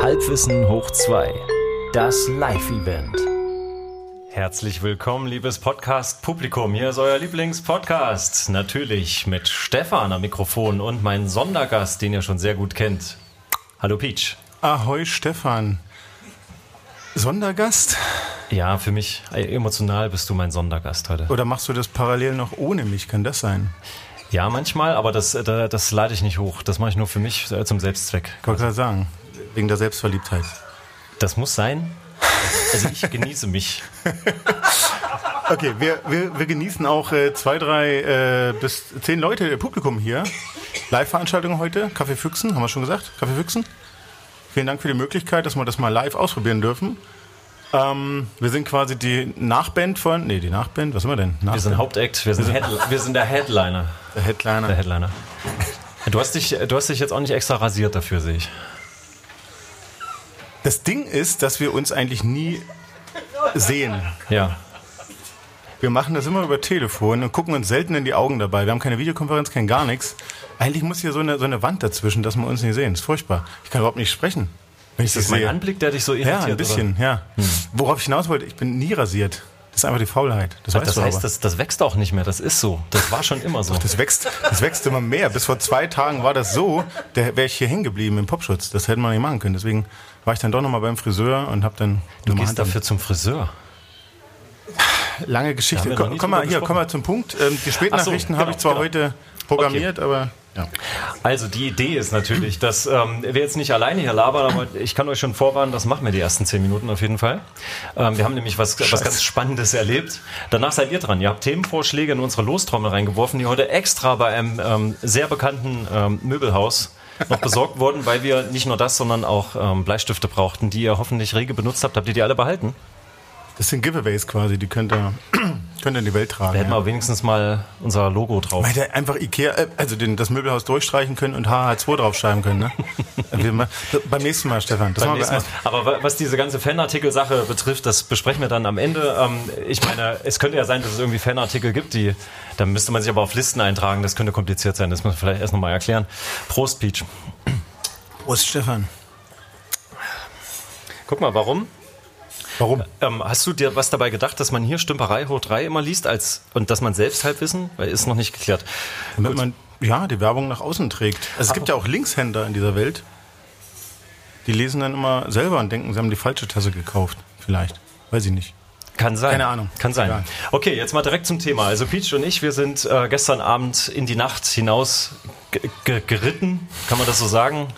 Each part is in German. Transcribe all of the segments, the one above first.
Halbwissen hoch 2. Das Live-Event. Herzlich willkommen, liebes Podcast-Publikum. Hier ist euer Lieblingspodcast. Natürlich mit Stefan am Mikrofon und mein Sondergast, den ihr schon sehr gut kennt. Hallo Peach. Ahoi Stefan. Sondergast? Ja, für mich äh, emotional bist du mein Sondergast heute. Oder machst du das parallel noch ohne mich? Kann das sein? Ja, manchmal, aber das, das, das lade ich nicht hoch. Das mache ich nur für mich äh, zum Selbstzweck. Ich wollte gerade sagen, wegen der Selbstverliebtheit. Das muss sein. Also ich genieße mich. Okay, wir, wir, wir genießen auch äh, zwei, drei äh, bis zehn Leute, Publikum hier. Live-Veranstaltung heute, Kaffee Füchsen, haben wir schon gesagt? Kaffee Füchsen. Vielen Dank für die Möglichkeit, dass wir das mal live ausprobieren dürfen. Ähm, wir sind quasi die Nachband von, nee, die Nachband, was sind wir denn? Nachband. Wir sind Hauptact, wir sind, wir sind der Headliner. der Headliner. Der Headliner. Du hast, dich, du hast dich jetzt auch nicht extra rasiert dafür, sehe ich. Das Ding ist, dass wir uns eigentlich nie sehen. Ja. Wir machen das immer über Telefon und gucken uns selten in die Augen dabei. Wir haben keine Videokonferenz, kein gar nichts. Eigentlich muss hier so eine, so eine Wand dazwischen, dass wir uns nicht sehen. Das ist furchtbar. Ich kann überhaupt nicht sprechen. Wenn ich Ist das mein Anblick, der dich so irritiert? Ja, ein bisschen, ja. Worauf ich hinaus wollte, ich bin nie rasiert. Das ist einfach die Faulheit. Das, weißt Das du heißt, das, das wächst auch nicht mehr. Das ist so. Das war schon immer so. Das wächst, das wächst immer mehr. Bis vor zwei Tagen war das so, da wäre ich hier hängen geblieben im Popschutz. Das hätte man nicht machen können. Deswegen war ich dann doch nochmal beim Friseur und habe dann Du gehst Hand- dafür zum Friseur. lange Geschichte. Komm, komm mal hier, komm mal zum Punkt. Ähm, die Spätnachrichten Ach so, habe ich genau, zwar genau. heute programmiert, aber ja. Also die Idee ist natürlich, dass ähm, wir jetzt nicht alleine hier labern, aber ich kann euch schon vorwarnen, das machen wir die ersten zehn Minuten auf jeden Fall. Ähm, wir haben nämlich was, was ganz Spannendes erlebt. Danach seid ihr dran. Ihr habt Themenvorschläge in unsere Lostrommel reingeworfen, die heute extra bei einem ähm, sehr bekannten ähm, Möbelhaus noch besorgt wurden, weil wir nicht nur das, sondern auch ähm, Bleistifte brauchten, die ihr hoffentlich rege benutzt habt. Habt ihr die alle behalten? Das sind Giveaways quasi, die könnt ihr, könnt ihr in die Welt tragen. Da hätten ja. wir wenigstens mal unser Logo drauf. Man hätte einfach Ikea, äh, also den, das Möbelhaus durchstreichen können und HH2 draufschreiben können. Ne? Wir beim nächsten Mal, Stefan. Beim nächsten Mal. Aber wa- was diese ganze Fanartikel-Sache betrifft, das besprechen wir dann am Ende. Ähm, ich meine, es könnte ja sein, dass es irgendwie Fanartikel gibt, die, da müsste man sich aber auf Listen eintragen. Das könnte kompliziert sein. Das muss man vielleicht erst nochmal erklären. Prost, Peach. Prost, Stefan. Guck mal, warum? Warum? Ähm, hast du dir was dabei gedacht, dass man hier Stümperei hoch 3 immer liest als, und dass man selbst halt wissen? Weil ist noch nicht geklärt. Damit man ja die Werbung nach außen trägt. Also es gibt ja auch Linkshänder in dieser Welt. Die lesen dann immer selber und denken, sie haben die falsche Tasse gekauft. Vielleicht. Weiß ich nicht. Kann sein. Keine Ahnung. Kann sein. Egal. Okay, jetzt mal direkt zum Thema. Also Peach und ich, wir sind äh, gestern Abend in die Nacht hinaus ge- ge- geritten, kann man das so sagen,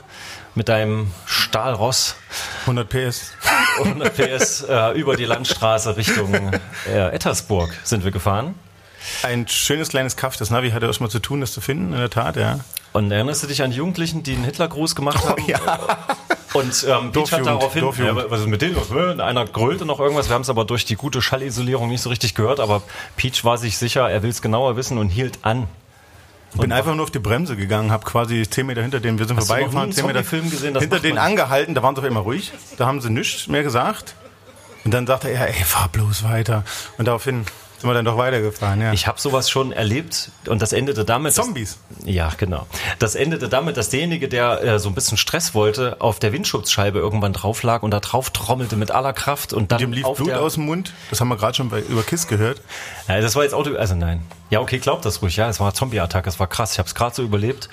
mit deinem Stahlross 100 PS. 100 PS äh, über die Landstraße Richtung äh, Ettersburg sind wir gefahren. Ein schönes kleines Kaff. Das Navi hatte erstmal zu tun, das zu finden, in der Tat, ja. Und erinnerst du dich an die Jugendlichen, die einen Hitlergruß gemacht haben? ja. Und ähm, Peach hat daraufhin, ja, was ist mit denen los? ne? Einer grölte noch irgendwas, wir haben es aber durch die gute Schallisolierung nicht so richtig gehört, aber Peach war sich sicher, er will es genauer wissen und hielt an. Ich bin einfach nur auf die Bremse gegangen, habe quasi 10 Meter hinter denen, wir sind Hast vorbeigefahren, nie 10 einen Meter Zombie-Film gesehen? Hinter denen angehalten, da waren sie auf immer ruhig, da haben sie nichts mehr gesagt. Und dann sagte er, ey, fahr bloß weiter. Und daraufhin sind wir dann doch weitergefahren, ja. Ich habe sowas schon erlebt und das endete damit. dass- Zombies. Ja, genau. Das endete damit, dass derjenige, der äh, so ein bisschen Stress wollte, auf der Windschutzscheibe irgendwann drauf lag und da drauf trommelte mit aller Kraft und dann Dem lief Blut der, aus dem Mund. Das haben wir gerade schon bei, über KISS gehört. Ja, das war jetzt Auto. Also nein. Ja, okay, glaubt das ruhig. Ja, es war eine Zombie-Attacke. Es war krass. Ich habe es gerade so überlebt.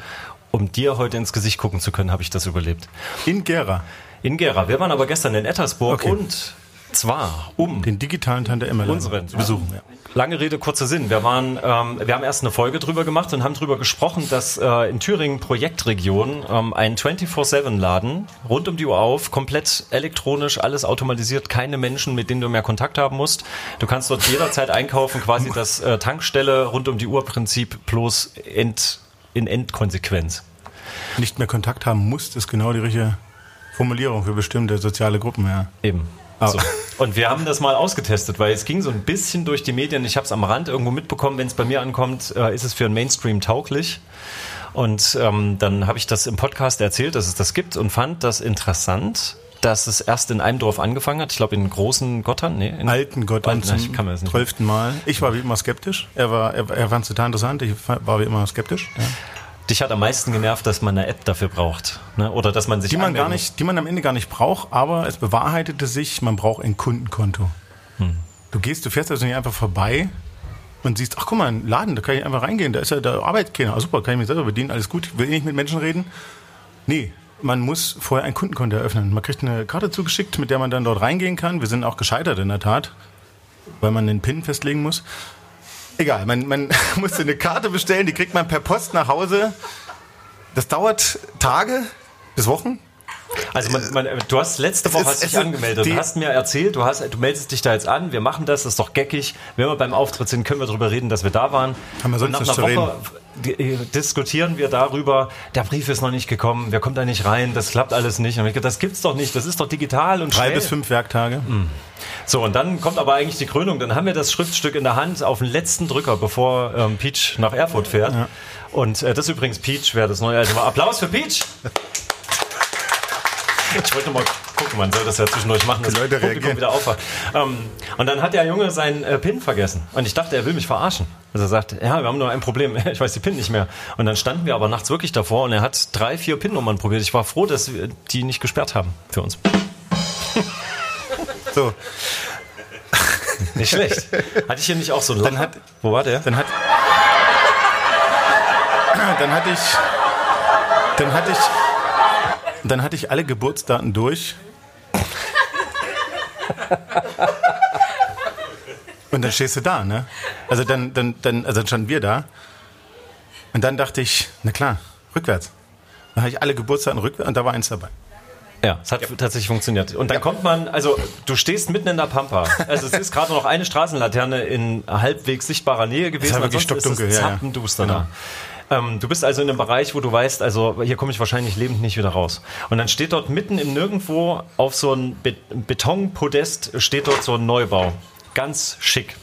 Um dir heute ins Gesicht gucken zu können, habe ich das überlebt. In Gera. In Gera. Wir waren aber gestern in Ettersburg Okay. und zwar um Den digitalen Tante Emma unseren zu besuchen. Ja. Lange Rede, kurzer Sinn. Wir waren, ähm, wir haben erst eine Folge drüber gemacht und haben drüber gesprochen, dass äh, in Thüringen Projektregion ähm, ein 24/7-Laden rund um die Uhr auf, komplett elektronisch, alles automatisiert, keine Menschen, mit denen du mehr Kontakt haben musst. Du kannst dort jederzeit einkaufen, quasi das äh, Tankstelle rund um die Uhr Prinzip bloß End, in Endkonsequenz. Nicht mehr Kontakt haben muss, ist genau die richtige Formulierung für bestimmte soziale Gruppen, ja. Eben. Ah. So. Und wir haben das mal ausgetestet, weil es ging so ein bisschen durch die Medien. Ich habe es am Rand irgendwo mitbekommen, wenn es bei mir ankommt, äh, ist es für den Mainstream tauglich. Und ähm, dann habe ich das im Podcast erzählt, dass es das gibt und fand das interessant, dass es erst in einem Dorf angefangen hat. Ich glaube in großen Gottern, nee, in Alten Gott Alten, zum kann mir das nicht. zwölften Mal. Ich war wie immer skeptisch. Er war, er, er fand es total interessant. Ich war wie immer skeptisch. Ja. Dich hat am meisten genervt, dass man eine App dafür braucht. Ne? Oder dass man sich. Die man, gar nicht, die man am Ende gar nicht braucht, aber es bewahrheitete sich, man braucht ein Kundenkonto. Du gehst, du fährst also nicht einfach vorbei und siehst, ach guck mal, ein Laden, da kann ich einfach reingehen, da ist ja, da arbeitet keiner. Ah, super, kann ich mich selber bedienen, alles gut, will eh nicht mit Menschen reden. Nee, man muss vorher ein Kundenkonto eröffnen. Man kriegt eine Karte zugeschickt, mit der man dann dort reingehen kann. Wir sind auch gescheitert in der Tat, weil man den PIN festlegen muss. Egal, man, man musste eine Karte bestellen, die kriegt man per Post nach Hause. Das dauert Tage bis Wochen. Also man, man, du hast letzte Woche hast dich angemeldet. Du hast mir erzählt, du, hast, du meldest dich da jetzt an, wir machen das, das ist doch geckig. Wenn wir beim Auftritt sind, können wir darüber reden, dass wir da waren. Haben wir sonst Und nach einer zu Woche äh, diskutieren wir darüber, der Brief ist noch nicht gekommen, wir kommen da nicht rein, das klappt alles nicht. Und ich das gibt's doch nicht, das ist doch digital und Drei schnell. bis fünf Werktage. So, und dann kommt aber eigentlich die Krönung. Dann haben wir das Schriftstück in der Hand auf den letzten Drücker, bevor ähm, Peach nach Erfurt fährt. Und äh, das ist übrigens Peach, wer das neue Album war. Applaus für Peach! Ich wollte mal gucken, man soll das ja zwischendurch machen, dass Die Leute das Publikum reagieren. wieder aufwacht. Ähm, und dann hat der Junge seinen äh, PIN vergessen. Und ich dachte, er will mich verarschen. Also er sagt, ja, wir haben nur ein Problem, ich weiß die PIN nicht mehr. Und dann standen wir aber nachts wirklich davor und er hat drei, vier PIN-Nummern probiert. Ich war froh, dass wir die nicht gesperrt haben für uns. So, Nicht schlecht. Hatte ich hier nicht auch so einen Lacher? hat- Wo war der? dann hat. Dann hatte ich. Dann hatte ich. Dann hatte ich alle Geburtsdaten durch. Und dann stehst du da, ne? Also dann, dann, dann, also dann standen wir da. Und dann dachte ich, na klar, rückwärts. Dann hatte ich alle Geburtsdaten rückwärts und da war eins dabei. Ja, es hat tatsächlich funktioniert. Und dann kommt man, also du stehst mitten in der Pampa. Also es ist gerade noch eine Straßenlaterne in halbwegs sichtbarer Nähe gewesen. war wirklich stockdunkel, ist es ja, ja. Genau. Ähm, du bist also in einem Bereich, wo du weißt, also hier komme ich wahrscheinlich lebend nicht wieder raus. Und dann steht dort mitten im Nirgendwo auf so ein Be Betonpodest steht dort so ein Neubau. Ganz schick.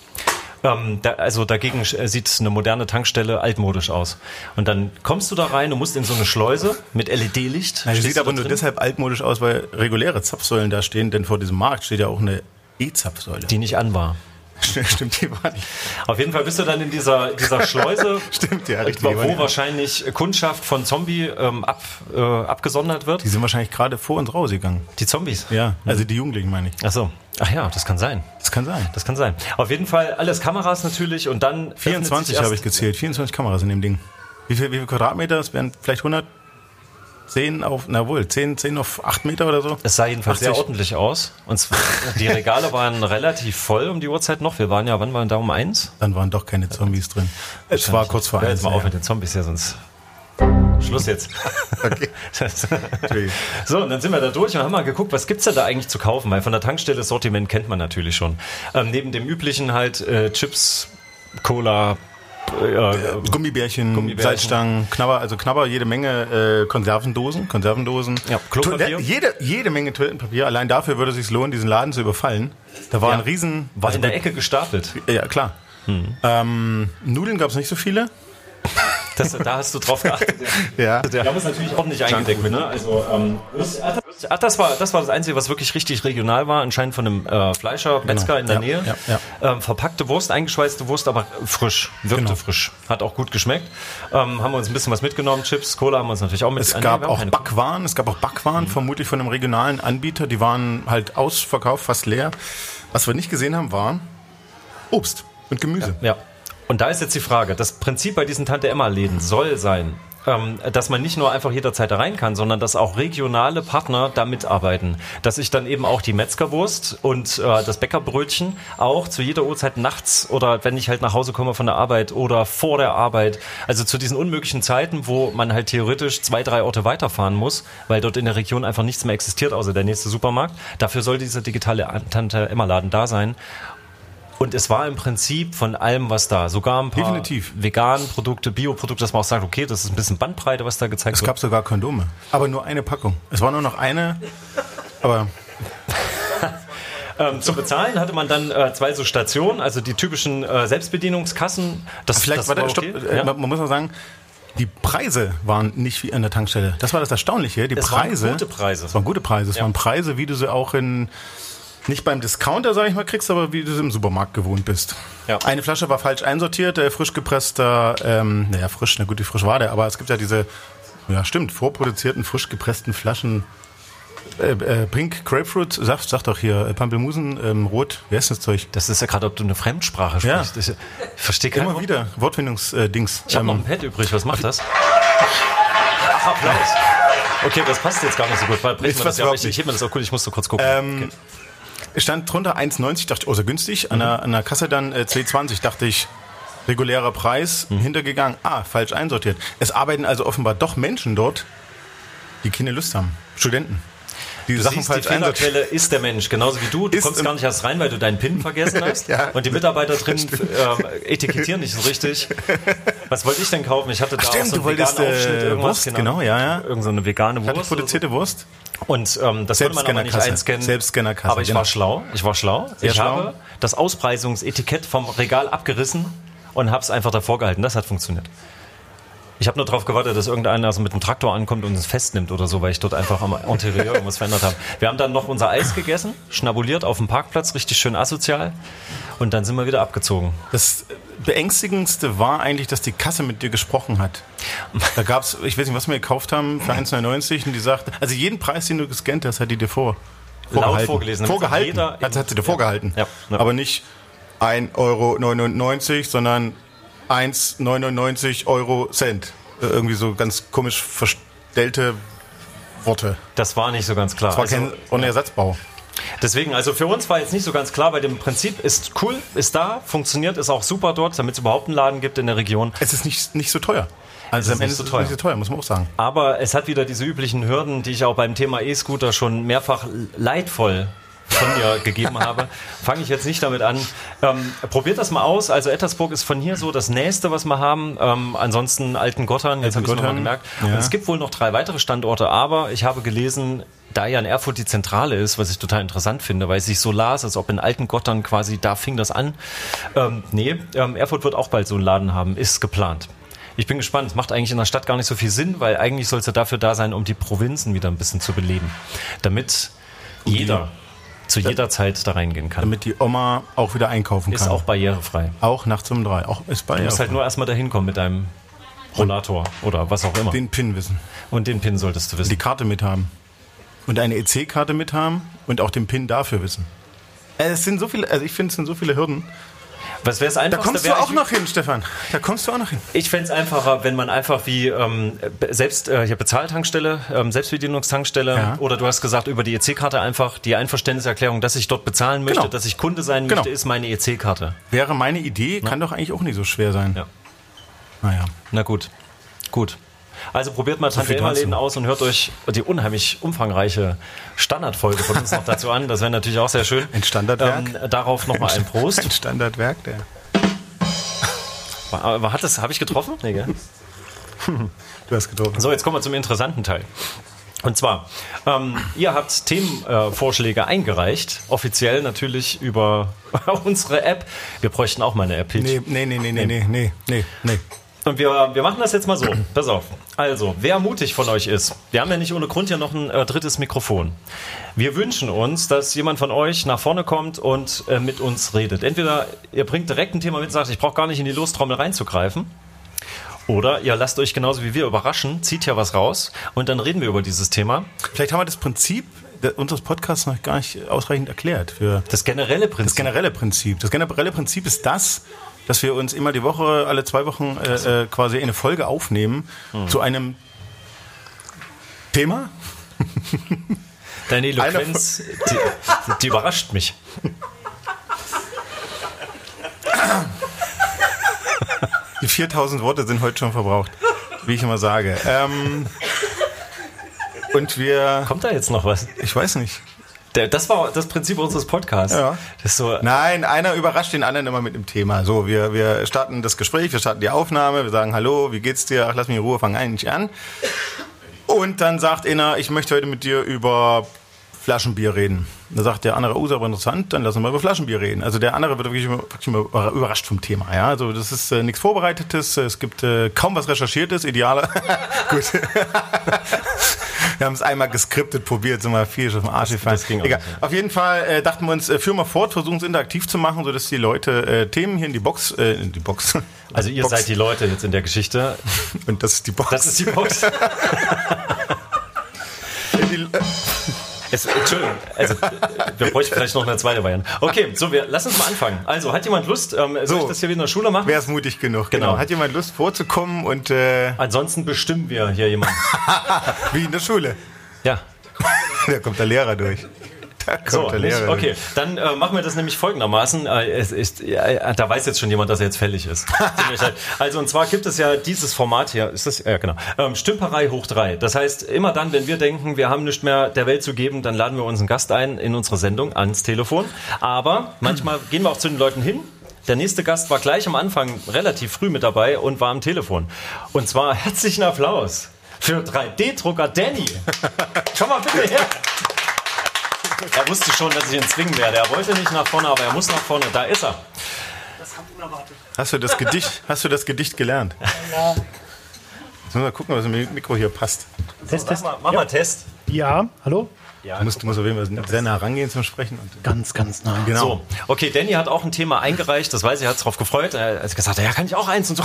Ähm, da, also dagegen sieht eine moderne Tankstelle altmodisch aus. Und dann kommst du da rein und musst in so eine Schleuse mit LED-Licht. Stehst sieht aber nur deshalb altmodisch aus, weil reguläre Zapfsäulen da stehen, denn vor diesem Markt steht ja auch eine E-Zapfsäule. die nicht an war. Stimmt, die war nicht. Auf jeden Fall bist du dann in dieser, dieser Schleuse, Stimmt, ja, richtig. wo, wahrscheinlich Kundschaft von Zombie ähm, ab, äh, abgesondert wird. Die sind wahrscheinlich gerade vor uns rausgegangen. Die Zombies. Ja, also die Jugendlichen meine ich. Ach so. Ach ja, das kann sein. Das kann sein. Das kann sein. Auf jeden Fall alles Kameras natürlich und dann öffnet sich 24 erst- habe ich gezählt. 24 Kameras in dem Ding. Wie viel, wie viel Quadratmeter? Das wären vielleicht 100? 10 auf, na wohl, 10, 10 auf 8 Meter oder so? Es sah jedenfalls sehr 80. ordentlich aus. Und zwar, die Regale waren relativ voll um die Uhrzeit noch. Wir waren ja, wann waren wir da um eins? Dann waren doch keine Zombies drin. Es war kurz vor Hör eins. jetzt mal auf ja. mit den Zombies hier, sonst Schluss jetzt. Okay. So, und dann sind wir da durch und haben mal geguckt, was gibt's denn da eigentlich zu kaufen? Weil von der Tankstelle das Sortiment kennt man natürlich schon. Ähm, neben dem üblichen halt äh, Chips, Cola, äh, äh, Gummibärchen, Gummibärchen. Salzstangen, Knabber, also Knabber, jede Menge äh, Konservendosen, Konservendosen. Ja, Klopapier. Jede, jede Menge Toilettenpapier. Allein dafür würde es sich lohnen, diesen Laden zu überfallen. Da war Ja. ein riesen... war also in der Ecke gestapelt. Ja, klar. Ähm, Nudeln gab es nicht so viele. Das, da hast du drauf geachtet. Ja. Wir haben es natürlich ordentlich eingedeckt mit, ne? Also, ähm, das, ach, das, war, das war das Einzige, was wirklich richtig regional war, anscheinend von einem äh, Fleischer, Metzger in der Genau. Ja, Nähe. ja, Ähm, verpackte Wurst, eingeschweißte Wurst, aber frisch, wirkte Genau. frisch. Hat auch gut geschmeckt. Ähm, haben wir uns ein bisschen was mitgenommen, Chips, Cola haben wir uns natürlich auch mit. Es nee, gab auch Backwaren, es gab auch Backwaren, vermutlich von einem regionalen Anbieter. Die waren halt ausverkauft, fast leer. Was wir nicht gesehen haben, war Obst und Gemüse. Ja. Und da ist jetzt die Frage, das Prinzip bei diesen Tante-Emma-Läden soll sein, ähm, dass man nicht nur einfach jederzeit da rein kann, sondern dass auch regionale Partner da mitarbeiten. Dass ich dann eben auch die Metzgerwurst und äh, das Bäckerbrötchen auch zu jeder Uhrzeit nachts oder wenn ich halt nach Hause komme von der Arbeit oder vor der Arbeit, also zu diesen unmöglichen Zeiten, wo man halt theoretisch zwei, drei Orte weiterfahren muss, weil dort in der Region einfach nichts mehr existiert, außer der nächste Supermarkt. Dafür soll dieser digitale Tante-Emma-Laden da sein. Und es war im Prinzip von allem was da. Sogar ein paar Definitiv. veganen Produkte, Bioprodukte, dass man auch sagt, okay, das ist ein bisschen Bandbreite, was da gezeigt Es wird. gab sogar Kondome. Aber nur eine Packung. Es war nur noch eine. Aber Ähm, zum Bezahlen hatte man dann äh, zwei so Stationen, also die typischen äh, Selbstbedienungskassen. Das, vielleicht, das war stopp, okay. äh, Ja. man, muss noch sagen, die Preise waren nicht wie an der Tankstelle. Das war das Erstaunliche. Die Es waren Preise. gute Preise. Es waren gute Preise. Es Ja. waren Preise, wie du sie auch in nicht beim Discounter, sag ich mal, kriegst, aber wie du es im Supermarkt gewohnt bist. Ja. Eine Flasche war falsch einsortiert, äh, frisch gepresster, ähm, naja, frisch, na gut, wie frisch war der, aber es gibt ja diese, ja stimmt, vorproduzierten, frisch gepressten Flaschen. Äh, äh, Pink Grapefruit Saft, sag doch hier, äh, Pampelmusen, ähm, Rot, wie heißt das Zeug? Das ist ja gerade, ob du eine Fremdsprache Ja. sprichst. Ich, ich verstehe Immer Wort. wieder, Wortfindungsdings. Ich habe noch ein Pad übrig. Was macht das? Ach, Applaus. Okay, das passt jetzt gar nicht so gut. Weil Ist das was ja, ich, ich heb mir das auch cool. Ich musste kurz gucken. Ähm, Stand drunter 1,90, dachte ich, oh, so günstig. An, der, an der Kasse dann äh, 2,20, dachte ich, regulärer Preis, hintergegangen, ah, falsch einsortiert. Es arbeiten also offenbar doch Menschen dort, die keine Lust haben. Studenten. Die Du Sachen siehst, die falsch einsortiert. Fehlerquelle ist der Mensch, genauso wie du. Du Ist kommst gar nicht erst rein, weil du deinen PIN vergessen hast. Ja. Und die Mitarbeiter drin ähm, etikettieren nicht so richtig. Was wollte ich denn kaufen? Ich hatte da stimmt, auch so du einen wolltest, veganen Aufschnitt, äh, irgendwas. Wurst, genau, ja, ja. Irgend so eine vegane Wurst. oder so. Produzierte Wurst. Und ähm, das konnte man aber nicht einscannen. Selbstscannerkasse, Aber ich genau. war schlau. Ich war schlau. Sehr ich schlau. habe das Auspreisungsetikett vom Regal abgerissen und habe es einfach davor gehalten. Das hat funktioniert. Ich habe nur darauf gewartet, dass irgendeiner so mit dem Traktor ankommt und es festnimmt oder so, weil ich dort einfach am Interieur irgendwas verändert habe. Wir haben dann noch unser Eis gegessen, schnabuliert auf dem Parkplatz, richtig schön asozial. Und dann sind wir wieder abgezogen. Das beängstigendste war eigentlich, dass die Kasse mit dir gesprochen hat. Da gab's, ich weiß nicht, was wir gekauft haben für 1,99 und die sagt, also jeden Preis, den du gescannt hast, hat die dir vor. Laut vorgelesen, Vorgehalten. Hat, hat sie dir vorgehalten. Ja, ja. Aber nicht 1,99 Euro, sondern 1,99 Euro Cent. Äh, Irgendwie so ganz komisch verstellte Worte. Das war nicht so ganz klar. Das war Also, kein ohne Ersatzbau. Deswegen, also für uns war jetzt nicht so ganz klar, bei dem Prinzip ist cool, ist da, funktioniert, ist auch super dort, damit es überhaupt einen Laden gibt in der Region. Es ist nicht, nicht so teuer. Also ist am Ende nicht ist so es teuer. nicht so teuer, muss man auch sagen. Aber es hat wieder diese üblichen Hürden, die ich auch beim Thema E-Scooter schon mehrfach leidvoll von mir gegeben habe. Fange ich jetzt nicht damit an. Ähm, probiert das mal aus. Also Ettersburg ist von hier so das nächste, was wir haben. Ähm, ansonsten Altengottern, jetzt habe ich es nochmal gemerkt. ja. Und es gibt wohl noch drei weitere Standorte, aber ich habe gelesen, da ja in Erfurt die Zentrale ist, was ich total interessant finde, weil es sich so las, als ob in Altengottern quasi, da fing das an. Ähm, nee, ähm, Erfurt wird auch bald so einen Laden haben, ist geplant. Ich bin gespannt. Es macht eigentlich in der Stadt gar nicht so viel Sinn, weil eigentlich soll es ja dafür da sein, um die Provinzen wieder ein bisschen zu beleben. Damit jeder zu jeder Zeit da reingehen kann. Damit die Oma auch wieder einkaufen Ist kann. auch barrierefrei. Auch nachts um drei. Auch ist bei Du musst halt nur erstmal dahin kommen mit deinem Rollator oder was auch immer. den PIN wissen. Und den PIN solltest du Die wissen. Karte mithaben. Und eine EC-Karte mithaben und auch den PIN dafür wissen. Äh, Es sind so viele, also ich finde, es sind so viele Hürden. Was wäre das Da Einfachste? kommst du auch noch hin, Stefan. Da kommst du auch noch hin. Ich fände es einfacher, wenn man einfach wie ähm, selbst äh, hier Bezahltankstelle, ähm, Selbstbedienungstankstelle Ja. oder du hast gesagt über die EC-Karte einfach die Einverständniserklärung, dass ich dort bezahlen möchte, Genau. dass ich Kunde sein Genau. möchte, ist meine EC-Karte. Wäre meine Idee, kann doch eigentlich auch nicht so schwer sein. Ja. Naja. Na gut, gut. Also probiert mal so Tante-Emma-Läden aus und hört euch die unheimlich umfangreiche Standardfolge von uns noch dazu an. Das wäre natürlich auch sehr schön. Ein Standardwerk. Ähm, darauf nochmal ein Prost. Ein Standardwerk, der. Aber hat das, habe ich getroffen? Nee, gell? Du hast getroffen. So, jetzt kommen wir zum interessanten Teil. Und zwar, ähm, ihr habt Themenvorschläge äh, eingereicht, offiziell natürlich über unsere App. Wir bräuchten auch mal eine App. -Hit. Nee, nee, nee, nee, nee, nee, nee, nee. Und wir, wir machen das jetzt mal so. Pass auf. Also, wer mutig von euch ist, wir haben ja nicht ohne Grund ja noch ein äh, drittes Mikrofon. Wir wünschen uns, dass jemand von euch nach vorne kommt und äh, mit uns redet. Entweder ihr bringt direkt ein Thema mit und sagt, ich brauche gar nicht in die Lostrommel reinzugreifen. Oder ihr lasst euch genauso wie wir überraschen, zieht ja was raus und dann reden wir über dieses Thema. Vielleicht haben wir das Prinzip unseres Podcasts noch gar nicht ausreichend erklärt. Für Das generelle Prinzip. das generelle Prinzip. Das generelle Prinzip ist das, dass wir uns immer die Woche, alle zwei Wochen äh, äh, quasi eine Folge aufnehmen zu einem Thema. Deine Eloquenz, die, die überrascht mich. Die 4000 Worte sind heute schon verbraucht, wie ich immer sage. Ähm, und wir, Kommt da jetzt noch was? ich weiß nicht. Der, das war das Prinzip unseres Podcasts. Ja. So, Nein, einer überrascht den anderen immer mit dem Thema. So, wir, wir starten das Gespräch, wir starten die Aufnahme, wir sagen Hallo, wie geht's dir? Ach, lass mich in Ruhe, fang eigentlich an. Und dann sagt einer, ich möchte heute mit dir über Flaschenbier reden. Da sagt der andere, oh, ist aber interessant, dann lassen wir mal über Flaschenbier reden. Also der andere wird wirklich, immer- wirklich immer überrascht vom Thema. Ja, also das ist äh, nichts Vorbereitetes, es gibt äh, kaum was Recherchiertes, idealer. Gut. Wir haben es einmal geskriptet, probiert, sind mal viel auf den Arsch gefallen. ging auch Egal. nicht, Auf jeden Fall äh, dachten wir uns, äh, führen wir fort, versuchen es interaktiv zu machen, sodass die Leute äh, Themen hier in die Box, äh, in die Box. Also ihr Box. seid die Leute jetzt in der Geschichte. Und das ist die Box. Das ist die Box. Es, Entschuldigung, also, wir bräuchten vielleicht noch eine zweite Variante. Okay, so, wir, lass uns mal anfangen. Also, hat jemand Lust, ähm, soll So. ich das hier wieder in der Schule machen? Wer ist mutig genug? Genau. Hat jemand Lust vorzukommen und äh, Ansonsten bestimmen wir hier jemanden. wie in der Schule? Ja. Da kommt der Lehrer durch. Da So, nicht? Okay, dann äh, machen wir das nämlich folgendermaßen. Äh, es ist, ja, da weiß jetzt schon jemand, dass er jetzt fällig ist. Leid. also und zwar gibt es ja dieses Format hier, ist das, ja genau, ähm, Stümperei hoch drei. Das heißt, immer dann, wenn wir denken, wir haben nichts mehr der Welt zu geben, dann laden wir uns einen Gast ein in unsere Sendung ans Telefon. Aber manchmal gehen wir auch zu den Leuten hin. Der nächste Gast war gleich am Anfang relativ früh mit dabei und war am Telefon. Und zwar herzlichen Applaus für 3D-Drucker Danny. Komm mal bitte her. Er wusste schon, dass ich ihn zwingen werde. Er wollte nicht nach vorne, aber er muss nach vorne. Da ist er. Hast du das Gedicht, hast du das Gedicht gelernt? Ja. Jetzt müssen wir gucken, was im Mikro hier passt. Test, Mach Test. mal, mach mal Test. Ja, hallo? Ja, Du musst, du musst auf jeden Fall sehr nah rangehen zum Sprechen. Und, Ganz, ganz nah. genau. So, okay, Danny hat auch ein Thema eingereicht, das weiß ich, er hat sich darauf gefreut. Er hat gesagt, ja, kann ich auch eins und so.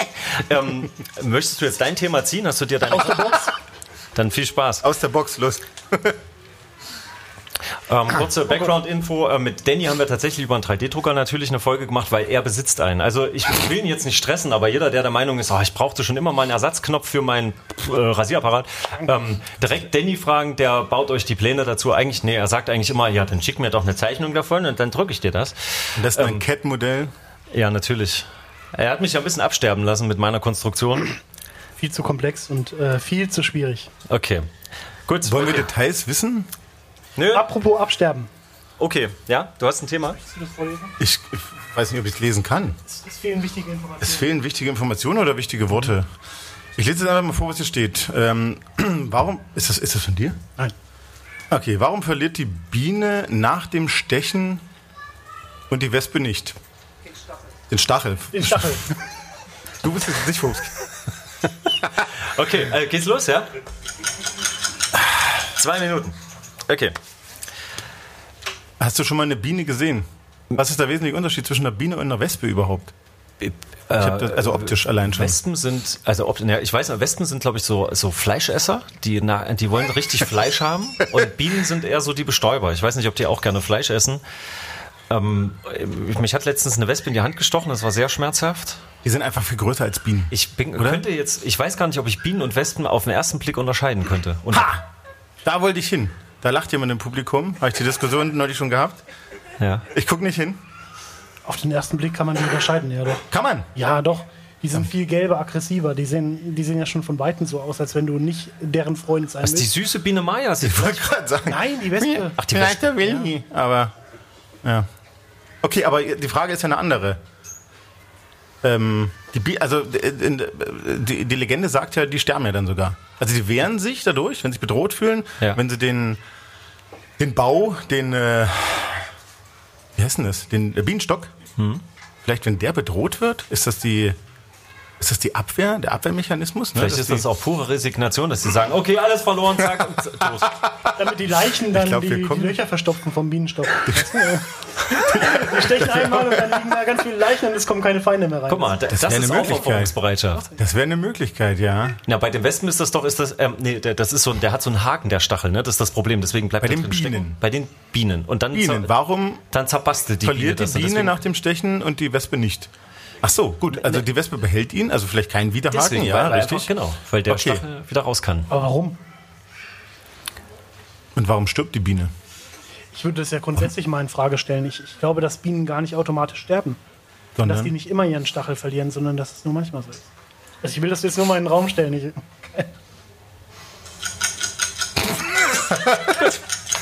ähm, möchtest du jetzt dein Thema ziehen? Hast du dir deine... Aus der Box? Dann viel Spaß. Aus der Box, los. Ähm, kurze Background-Info. Äh, mit Danny haben wir tatsächlich über einen 3D-Drucker natürlich eine Folge gemacht, weil er besitzt einen. Also ich will ihn jetzt nicht stressen, aber jeder, der der Meinung ist, oh, ich brauchte schon immer mal einen Ersatzknopf für meinen äh, Rasierapparat, ähm, direkt Danny fragen, der baut euch die Pläne dazu. Eigentlich, nee, er sagt eigentlich immer, ja, dann schick mir doch eine Zeichnung davon und dann drücke ich dir das. Und das ist ein Cat-Modell. Ja, natürlich. Er hat mich ja ein bisschen absterben lassen mit meiner Konstruktion. Viel zu komplex und äh, viel zu schwierig. Okay. Gut. Wollen wir Details wissen? Nö. Apropos Absterben. Okay, ja, du hast ein Thema? Willst du das vorlesen? Ich, ich weiß nicht, ob ich es lesen kann. Es fehlen wichtige Es Informationen. fehlen wichtige Informationen oder wichtige Worte. Ich lese jetzt einfach mal vor, was hier steht. Ähm, warum ist das, ist das von dir? Nein. Okay, warum verliert die Biene nach dem Stechen und die Wespe nicht? Den Stachel. Den Stachel. Du bist jetzt nicht Fuchs. Okay, äh, geht's los, ja? Zwei Minuten. Okay. Hast du schon mal eine Biene gesehen? Was ist der wesentliche Unterschied zwischen einer Biene und einer Wespe überhaupt? Ich hab das, also optisch allein schon. Wespen sind, also ob, ja, ich weiß, Wespen sind, glaube ich, so, so Fleischesser, die, na, die wollen richtig Fleisch haben. Und Bienen sind eher so die Bestäuber. Ich weiß nicht, ob die auch gerne Fleisch essen. Ähm, mich hat letztens eine Wespe in die Hand gestochen, das war sehr schmerzhaft. Die sind einfach viel größer als Bienen. Ich bin, könnte jetzt, ich weiß gar nicht, ob ich Bienen und Wespen auf den ersten Blick unterscheiden könnte. Und Ha! Da wollte ich hin. Da lacht jemand im Publikum. Habe ich die Diskussion neulich schon gehabt? Ja. Ich gucke nicht hin. Auf den ersten Blick kann man die unterscheiden, ja doch. Kann man. Ja, doch. Die sind viel gelber, aggressiver. Die sehen, die sehen ja schon von Weitem so aus, als wenn du nicht deren Freund sein Was, die willst. süße Biene Maya Ich wollte gerade sagen. Nein, die Wespe. Ach, die Vielleicht Wespe. der Willi. Aber, ja. Okay, aber die Frage ist ja eine andere. Ähm, die, also äh, in- die, die Legende sagt ja, die sterben ja dann sogar. Also sie wehren sich dadurch, wenn sie sich bedroht fühlen, Ja. wenn sie den, den Bau, den, äh, wie heißt denn das, den äh, Bienenstock, Hm. vielleicht wenn der bedroht wird, ist das die, ist das die Abwehr, der Abwehrmechanismus? Ne? Vielleicht Dass ist das auch pure Resignation, dass sie sagen, okay, alles verloren, zack, tot. Damit die Leichen dann glaub, wir die, die Löcher verstopfen vom Bienenstock. Die stechen einmal und dann liegen da ganz viele Leichen und es kommen keine Feinde mehr rein. Guck mal, das, das wäre eine ist Möglichkeit. Aufopferungsbereitschaft. Das wäre eine Möglichkeit, ja. Na, bei den Wespen ist das doch, ist das, ähm, nee, der, das ist so, ein- der hat so einen Haken, der Stachel, ne? Das ist das Problem. Deswegen bleibt Bei er den drin stecken. Bienen. Bei den Bienen. Und dann, Bienen. Warum dann zerbastelt die verliert Biene die das. Biene nach dem Stechen und die Wespe nicht. Ach so, gut. Also die Wespe behält ihn, also vielleicht keinen Widerhaken, Deswegen, ja, weil, richtig. Einfach, genau, weil der Okay. Stachel wieder raus kann. Aber warum? Und warum stirbt die Biene? Ich würde das ja grundsätzlich mal in Frage stellen. Ich, ich glaube, dass Bienen gar nicht automatisch sterben. Dass die Sondern nicht immer ihren Stachel verlieren, sondern dass es nur manchmal so ist. Also ich will das jetzt nur mal in den Raum stellen. Ich,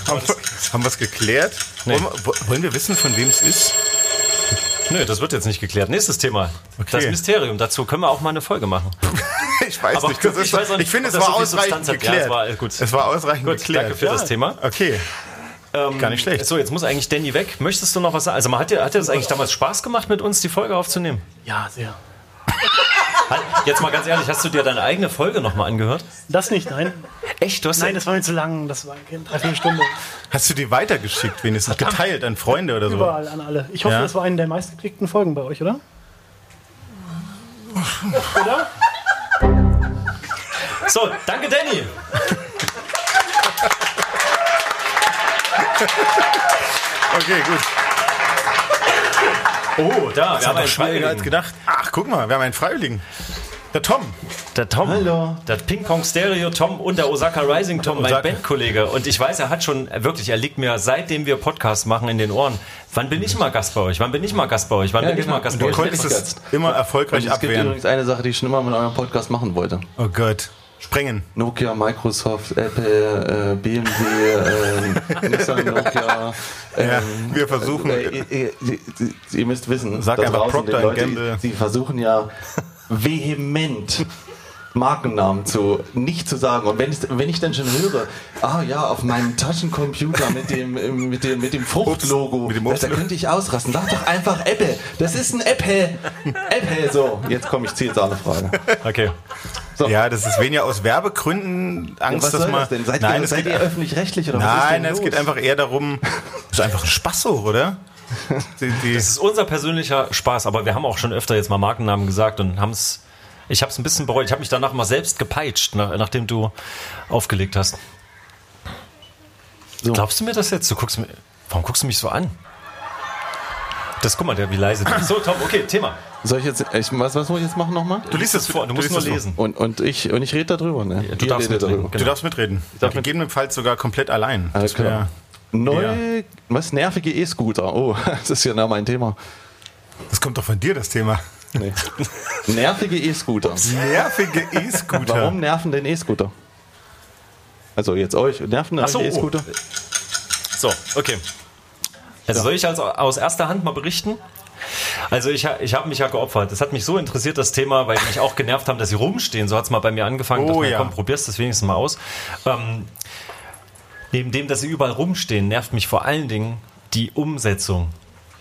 haben, wir- haben wir es geklärt? Nee. Wollen, wir, wollen wir wissen, von wem es ist? Nö, das wird jetzt nicht geklärt. Nächstes Thema. Okay. Das Mysterium. Dazu können wir auch mal eine Folge machen. Ich weiß Aber nicht. Das ich ist, weiß nicht, ich finde, es war so ausreichend hat. Ja, geklärt. es war, gut. Es war ausreichend Gut, geklärt. danke für das Thema. Okay. Gar nicht schlecht. So, jetzt muss eigentlich Danny weg. Möchtest du noch was sagen? Also, man hat dir, hat dir das eigentlich damals Spaß gemacht, mit uns die Folge aufzunehmen? ja, sehr. Halt, Jetzt mal ganz ehrlich, hast du dir deine eigene Folge nochmal angehört? Das nicht, nein. Echt? Du hast Nein, das war mir zu lang. Das war eine Dreiviertelstunde. Hast du die weitergeschickt, wenigstens geteilt an Freunde oder so? Überall an alle. Ich hoffe, Ja. das war eine der meistgeklickten Folgen bei euch, oder? oder? So, danke Danny. Okay, gut. Oh, da, wir Das haben war einen doch schwieriger als gedacht. Ach, guck mal, wir haben einen Freiwilligen. Der Tom. Der Tom, Hallo. der Ping-Pong Stereo Tom und der Osaka Rising Tom, mein. Bandkollege. Und ich weiß, er hat schon, wirklich, er liegt mir, seitdem wir Podcast machen, in den Ohren. Wann bin ich mal Gast bei euch? Wann bin ich mal Gast bei euch? Wann Ja, bin ich genau. mal Gast bei du euch? konntest es jetzt. immer erfolgreich es gibt abwehren. übrigens eine Sache, die ich schon immer mit eurem Podcast machen wollte. Oh Gott. Sprengen. Nokia, Microsoft, Apple, äh, BMW, äh, Nissan, Nokia. Ja, ähm, wir versuchen- Äh, äh, Sie- Sie- Sie müsst wissen, Sag einfach Procter Leute, Gamble. Sie versuchen ja vehement Markennamen zu nicht zu sagen. Und wenn ich, wenn ich dann schon höre, ah ja, auf meinem Taschencomputer mit dem mit dem mit dem Fruchtlogo, da könnte ich ausrasten. Sag doch einfach Apple. Das ist ein Apple. Apple. So, jetzt komme ich zu jetzt eine Frage. Okay. Ja, das ist weniger aus Werbegründen Angst, was dass man. das denn? Seid nein, ihr, es seid geht, ihr öffentlich-rechtlich oder was ist nein, denn es geht einfach eher darum. Das ist einfach ein Spaß so, oder? Die, die, Das ist unser persönlicher Spaß, aber wir haben auch schon öfter jetzt mal Markennamen gesagt und haben es. Ich habe es ein bisschen bereut. Ich habe mich danach mal selbst gepeitscht, nach, nachdem du aufgelegt hast. So. Glaubst du mir das jetzt? Du guckst mir. Warum guckst du mich so an? Das guck mal, der wie leise. du bist. So, Tom, okay, Thema. Soll ich jetzt, ich, was, was muss ich jetzt machen nochmal? Du liest es vor, du musst liest nur lesen. Und, und ich, und ich rede darüber, ne? du Ihr darfst mitreden. darüber. du darfst mitreden. Gegebenenfalls sogar komplett allein. Alles Das wär- klar. Neue, was, nervige E-Scooter. Oh, das ist ja nah mein Thema. Das kommt doch von dir, das Thema. Nee. Nervige E-Scooter. Nervige E-Scooter. Warum nerven denn E-Scooter? Also jetzt euch, nerven Ach so, euch E-Scooter? So, okay. Also soll ich also aus erster Hand mal berichten? Also ich, ich habe mich ja geopfert. Das hat mich so interessiert, das Thema, weil die mich auch genervt haben, dass sie rumstehen. So hat es mal bei mir angefangen. Oh dachte ja. Komm, probierst das wenigstens mal aus. Ähm, neben dem, dass sie überall rumstehen, nervt mich vor allen Dingen die Umsetzung.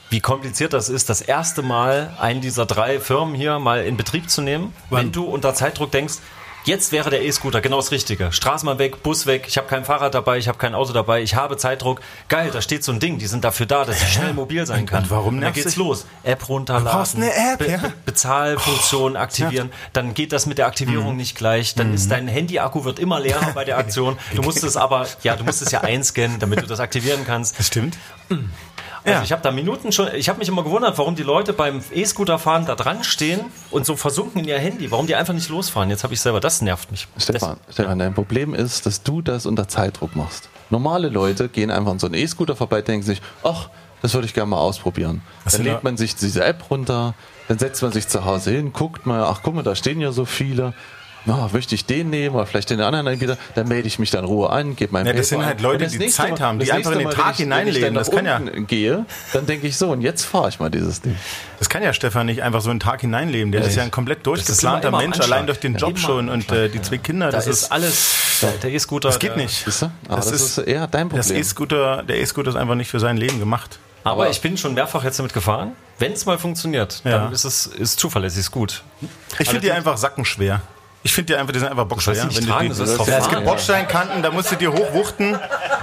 Wie kompliziert das ist, das erste Mal einen dieser drei Firmen hier mal in Betrieb zu nehmen, wenn du unter Zeitdruck denkst, jetzt wäre der E-Scooter genau das Richtige. Straßenbahn weg, Bus weg, ich habe kein Fahrrad dabei, ich habe kein Auto dabei, ich habe Zeitdruck. Geil, da steht so ein Ding, die sind dafür da, dass ich schnell mobil sein kann. und warum und dann geht's los. App runterladen. Du brauchst eine App, Be ja. Be Bezahlfunktion aktivieren. Dann geht das mit der Aktivierung Mhm. nicht gleich. Dann ist dein Handy-Akku wird immer leerer bei der Aktion. Du musst es aber, ja, du musst es ja einscannen, damit du das aktivieren kannst. Das stimmt. Also Ja. ich habe da Minuten schon, ich habe mich immer gewundert, warum die Leute beim E-Scooter-Fahren da dran stehen und so versunken in ihr Handy, warum die einfach nicht losfahren. Jetzt habe ich selber, das nervt mich. Stefan, Stefan, dein Problem ist, dass du das unter Zeitdruck machst. Normale Leute gehen einfach an so einen E-Scooter vorbei, denken sich, ach, das würde ich gerne mal ausprobieren. Was dann lädt man sich diese App runter, dann setzt man sich zu Hause hin, guckt mal, ach guck mal, da stehen ja so viele. Na, möchte ich den nehmen oder vielleicht den anderen anbieter, dann melde ich mich dann Ruhe an, gebe mein Ja, das sind halt. Leute, das die Zeit haben, die das einfach in den Tag wenn ich- wenn ich hineinleben. dann Das kann ja- gehe, dann denke ich so, und jetzt fahre ich mal dieses Ding. Das kann ja Stefan nicht einfach so einen Tag hineinleben. Der ist ja ein komplett durchgeplanter immer- immer am Mensch, Anschlag. allein durch den Ja, Job schon und äh, die zwei Kinder. Da Das ist ist alles, der, der E-Scooter. Das geht nicht. Aber Das das, ist- ist, eher dein das Problem. E-Scooter, der E-Scooter ist einfach nicht für sein Leben gemacht. Aber ich bin schon mehrfach jetzt damit gefahren. Wenn es mal funktioniert, Ja. dann ist es ist zuverlässig, ist gut. Ich finde die einfach sackenschwer. Ich finde die einfach, die sind einfach die nicht Wenn du tragen, die- drauf ja, es gibt Bordsteinkanten, da musst du dir hochwuchten,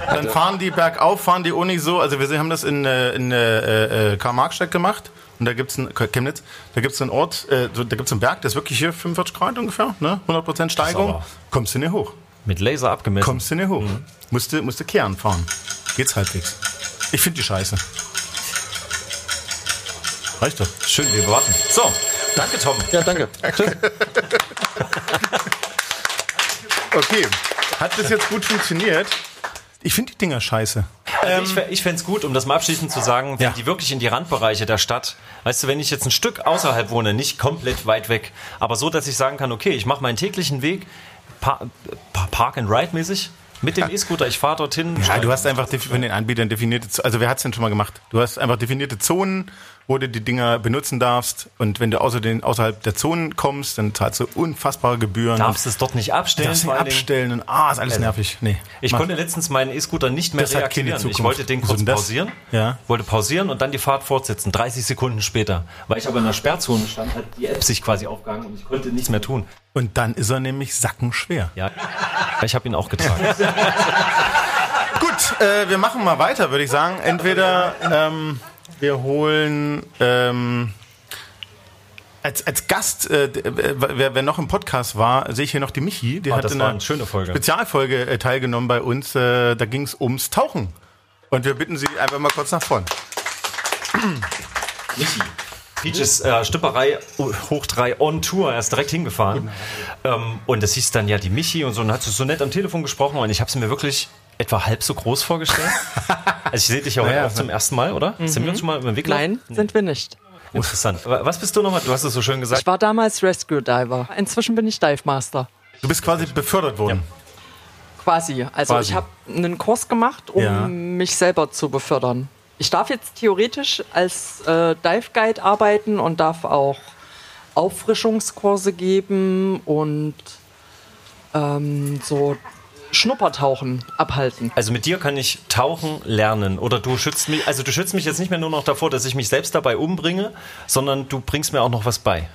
dann fahren die bergauf, fahren die ohne so. Also wir haben das in, äh, in äh, äh, Karl-Marx-Stadt gemacht. Und da gibt's einen, Chemnitz, da gibt's einen Ort, äh, da gibt's einen Berg, der ist wirklich hier 45 Grad ungefähr, ne? 100% Steigung. Kommst du nicht hoch. Mit Laser abgemessen. Kommst du nicht hoch. Musst du, musst du kehren fahren. Geht's halbwegs. Ich finde die scheiße. Reicht doch. Schön, wir warten. So, danke Tom. Ja, danke. Tschüss. Okay. Hat das jetzt gut funktioniert? Ich finde die Dinger scheiße. Also ich, ich fände es gut, um das mal abschließend zu sagen, wenn Ja. die wirklich in die Randbereiche der Stadt, weißt du, wenn ich jetzt ein Stück außerhalb wohne, nicht komplett weit weg, aber so, dass ich sagen kann, okay, ich mache meinen täglichen Weg Pa- Pa- Park and Ride mäßig, Mit dem E-Scooter, ich fahre dorthin. Ja, du hast einfach von den Anbietern definierte, also wer hat's denn schon mal gemacht? Du hast einfach definierte Zonen, wo du die Dinger benutzen darfst und wenn du außer den, außerhalb der Zonen kommst, dann zahlst du unfassbare Gebühren. darfst es dort nicht abstellen. darfst nicht abstellen und ah, ist alles nervig. Nee. Ich Mach. konnte letztens meinen E-Scooter nicht mehr Das reaktivieren. Ich wollte den kurz pausieren. Ja. Wollte pausieren und dann die Fahrt fortsetzen. 30 Sekunden später. Weil ich aber in der Sperrzone stand, hat die App sich quasi aufgehangen und ich konnte nichts mehr tun. Und dann ist er nämlich sackenschwer. Ja. Ich habe ihn auch getragen. Gut, äh, wir machen mal weiter, würde ich sagen. Entweder ähm, wir holen ähm, als, als Gast, äh, d- wer, wer noch im Podcast war, sehe ich hier noch die Michi. Die Oh, hat in einer eine schöne Folge. Spezialfolge äh, teilgenommen bei uns. Äh, da ging es ums Tauchen. Und wir bitten Sie einfach mal kurz nach vorn. Michi. Peaches äh, Stüpperei hoch drei on Tour. Er ist direkt hingefahren. Ähm, und das hieß dann ja die Michi und so. Und hat sie so nett am Telefon gesprochen. Und ich habe sie mir wirklich etwa halb so groß vorgestellt. also ich sehe dich ja heute Naja, auch zum ersten Mal, oder? Sind wir uns schon mal über den Weg Nein, gelaufen? sind wir nicht. Interessant. Was bist du nochmal? Du hast es so schön gesagt. Ich war damals Rescue Diver. Inzwischen bin ich Dive Master. Du bist quasi befördert worden. Quasi. Also Quasi. ich habe einen Kurs gemacht, um Ja. mich selber zu befördern. Ich darf jetzt theoretisch als äh, Dive Guide arbeiten und darf auch Auffrischungskurse geben und ähm, so Schnuppertauchen abhalten. Also mit dir kann ich tauchen lernen oder du schützt mich, also du schützt mich jetzt nicht mehr nur noch davor, dass ich mich selbst dabei umbringe, sondern du bringst mir auch noch was bei.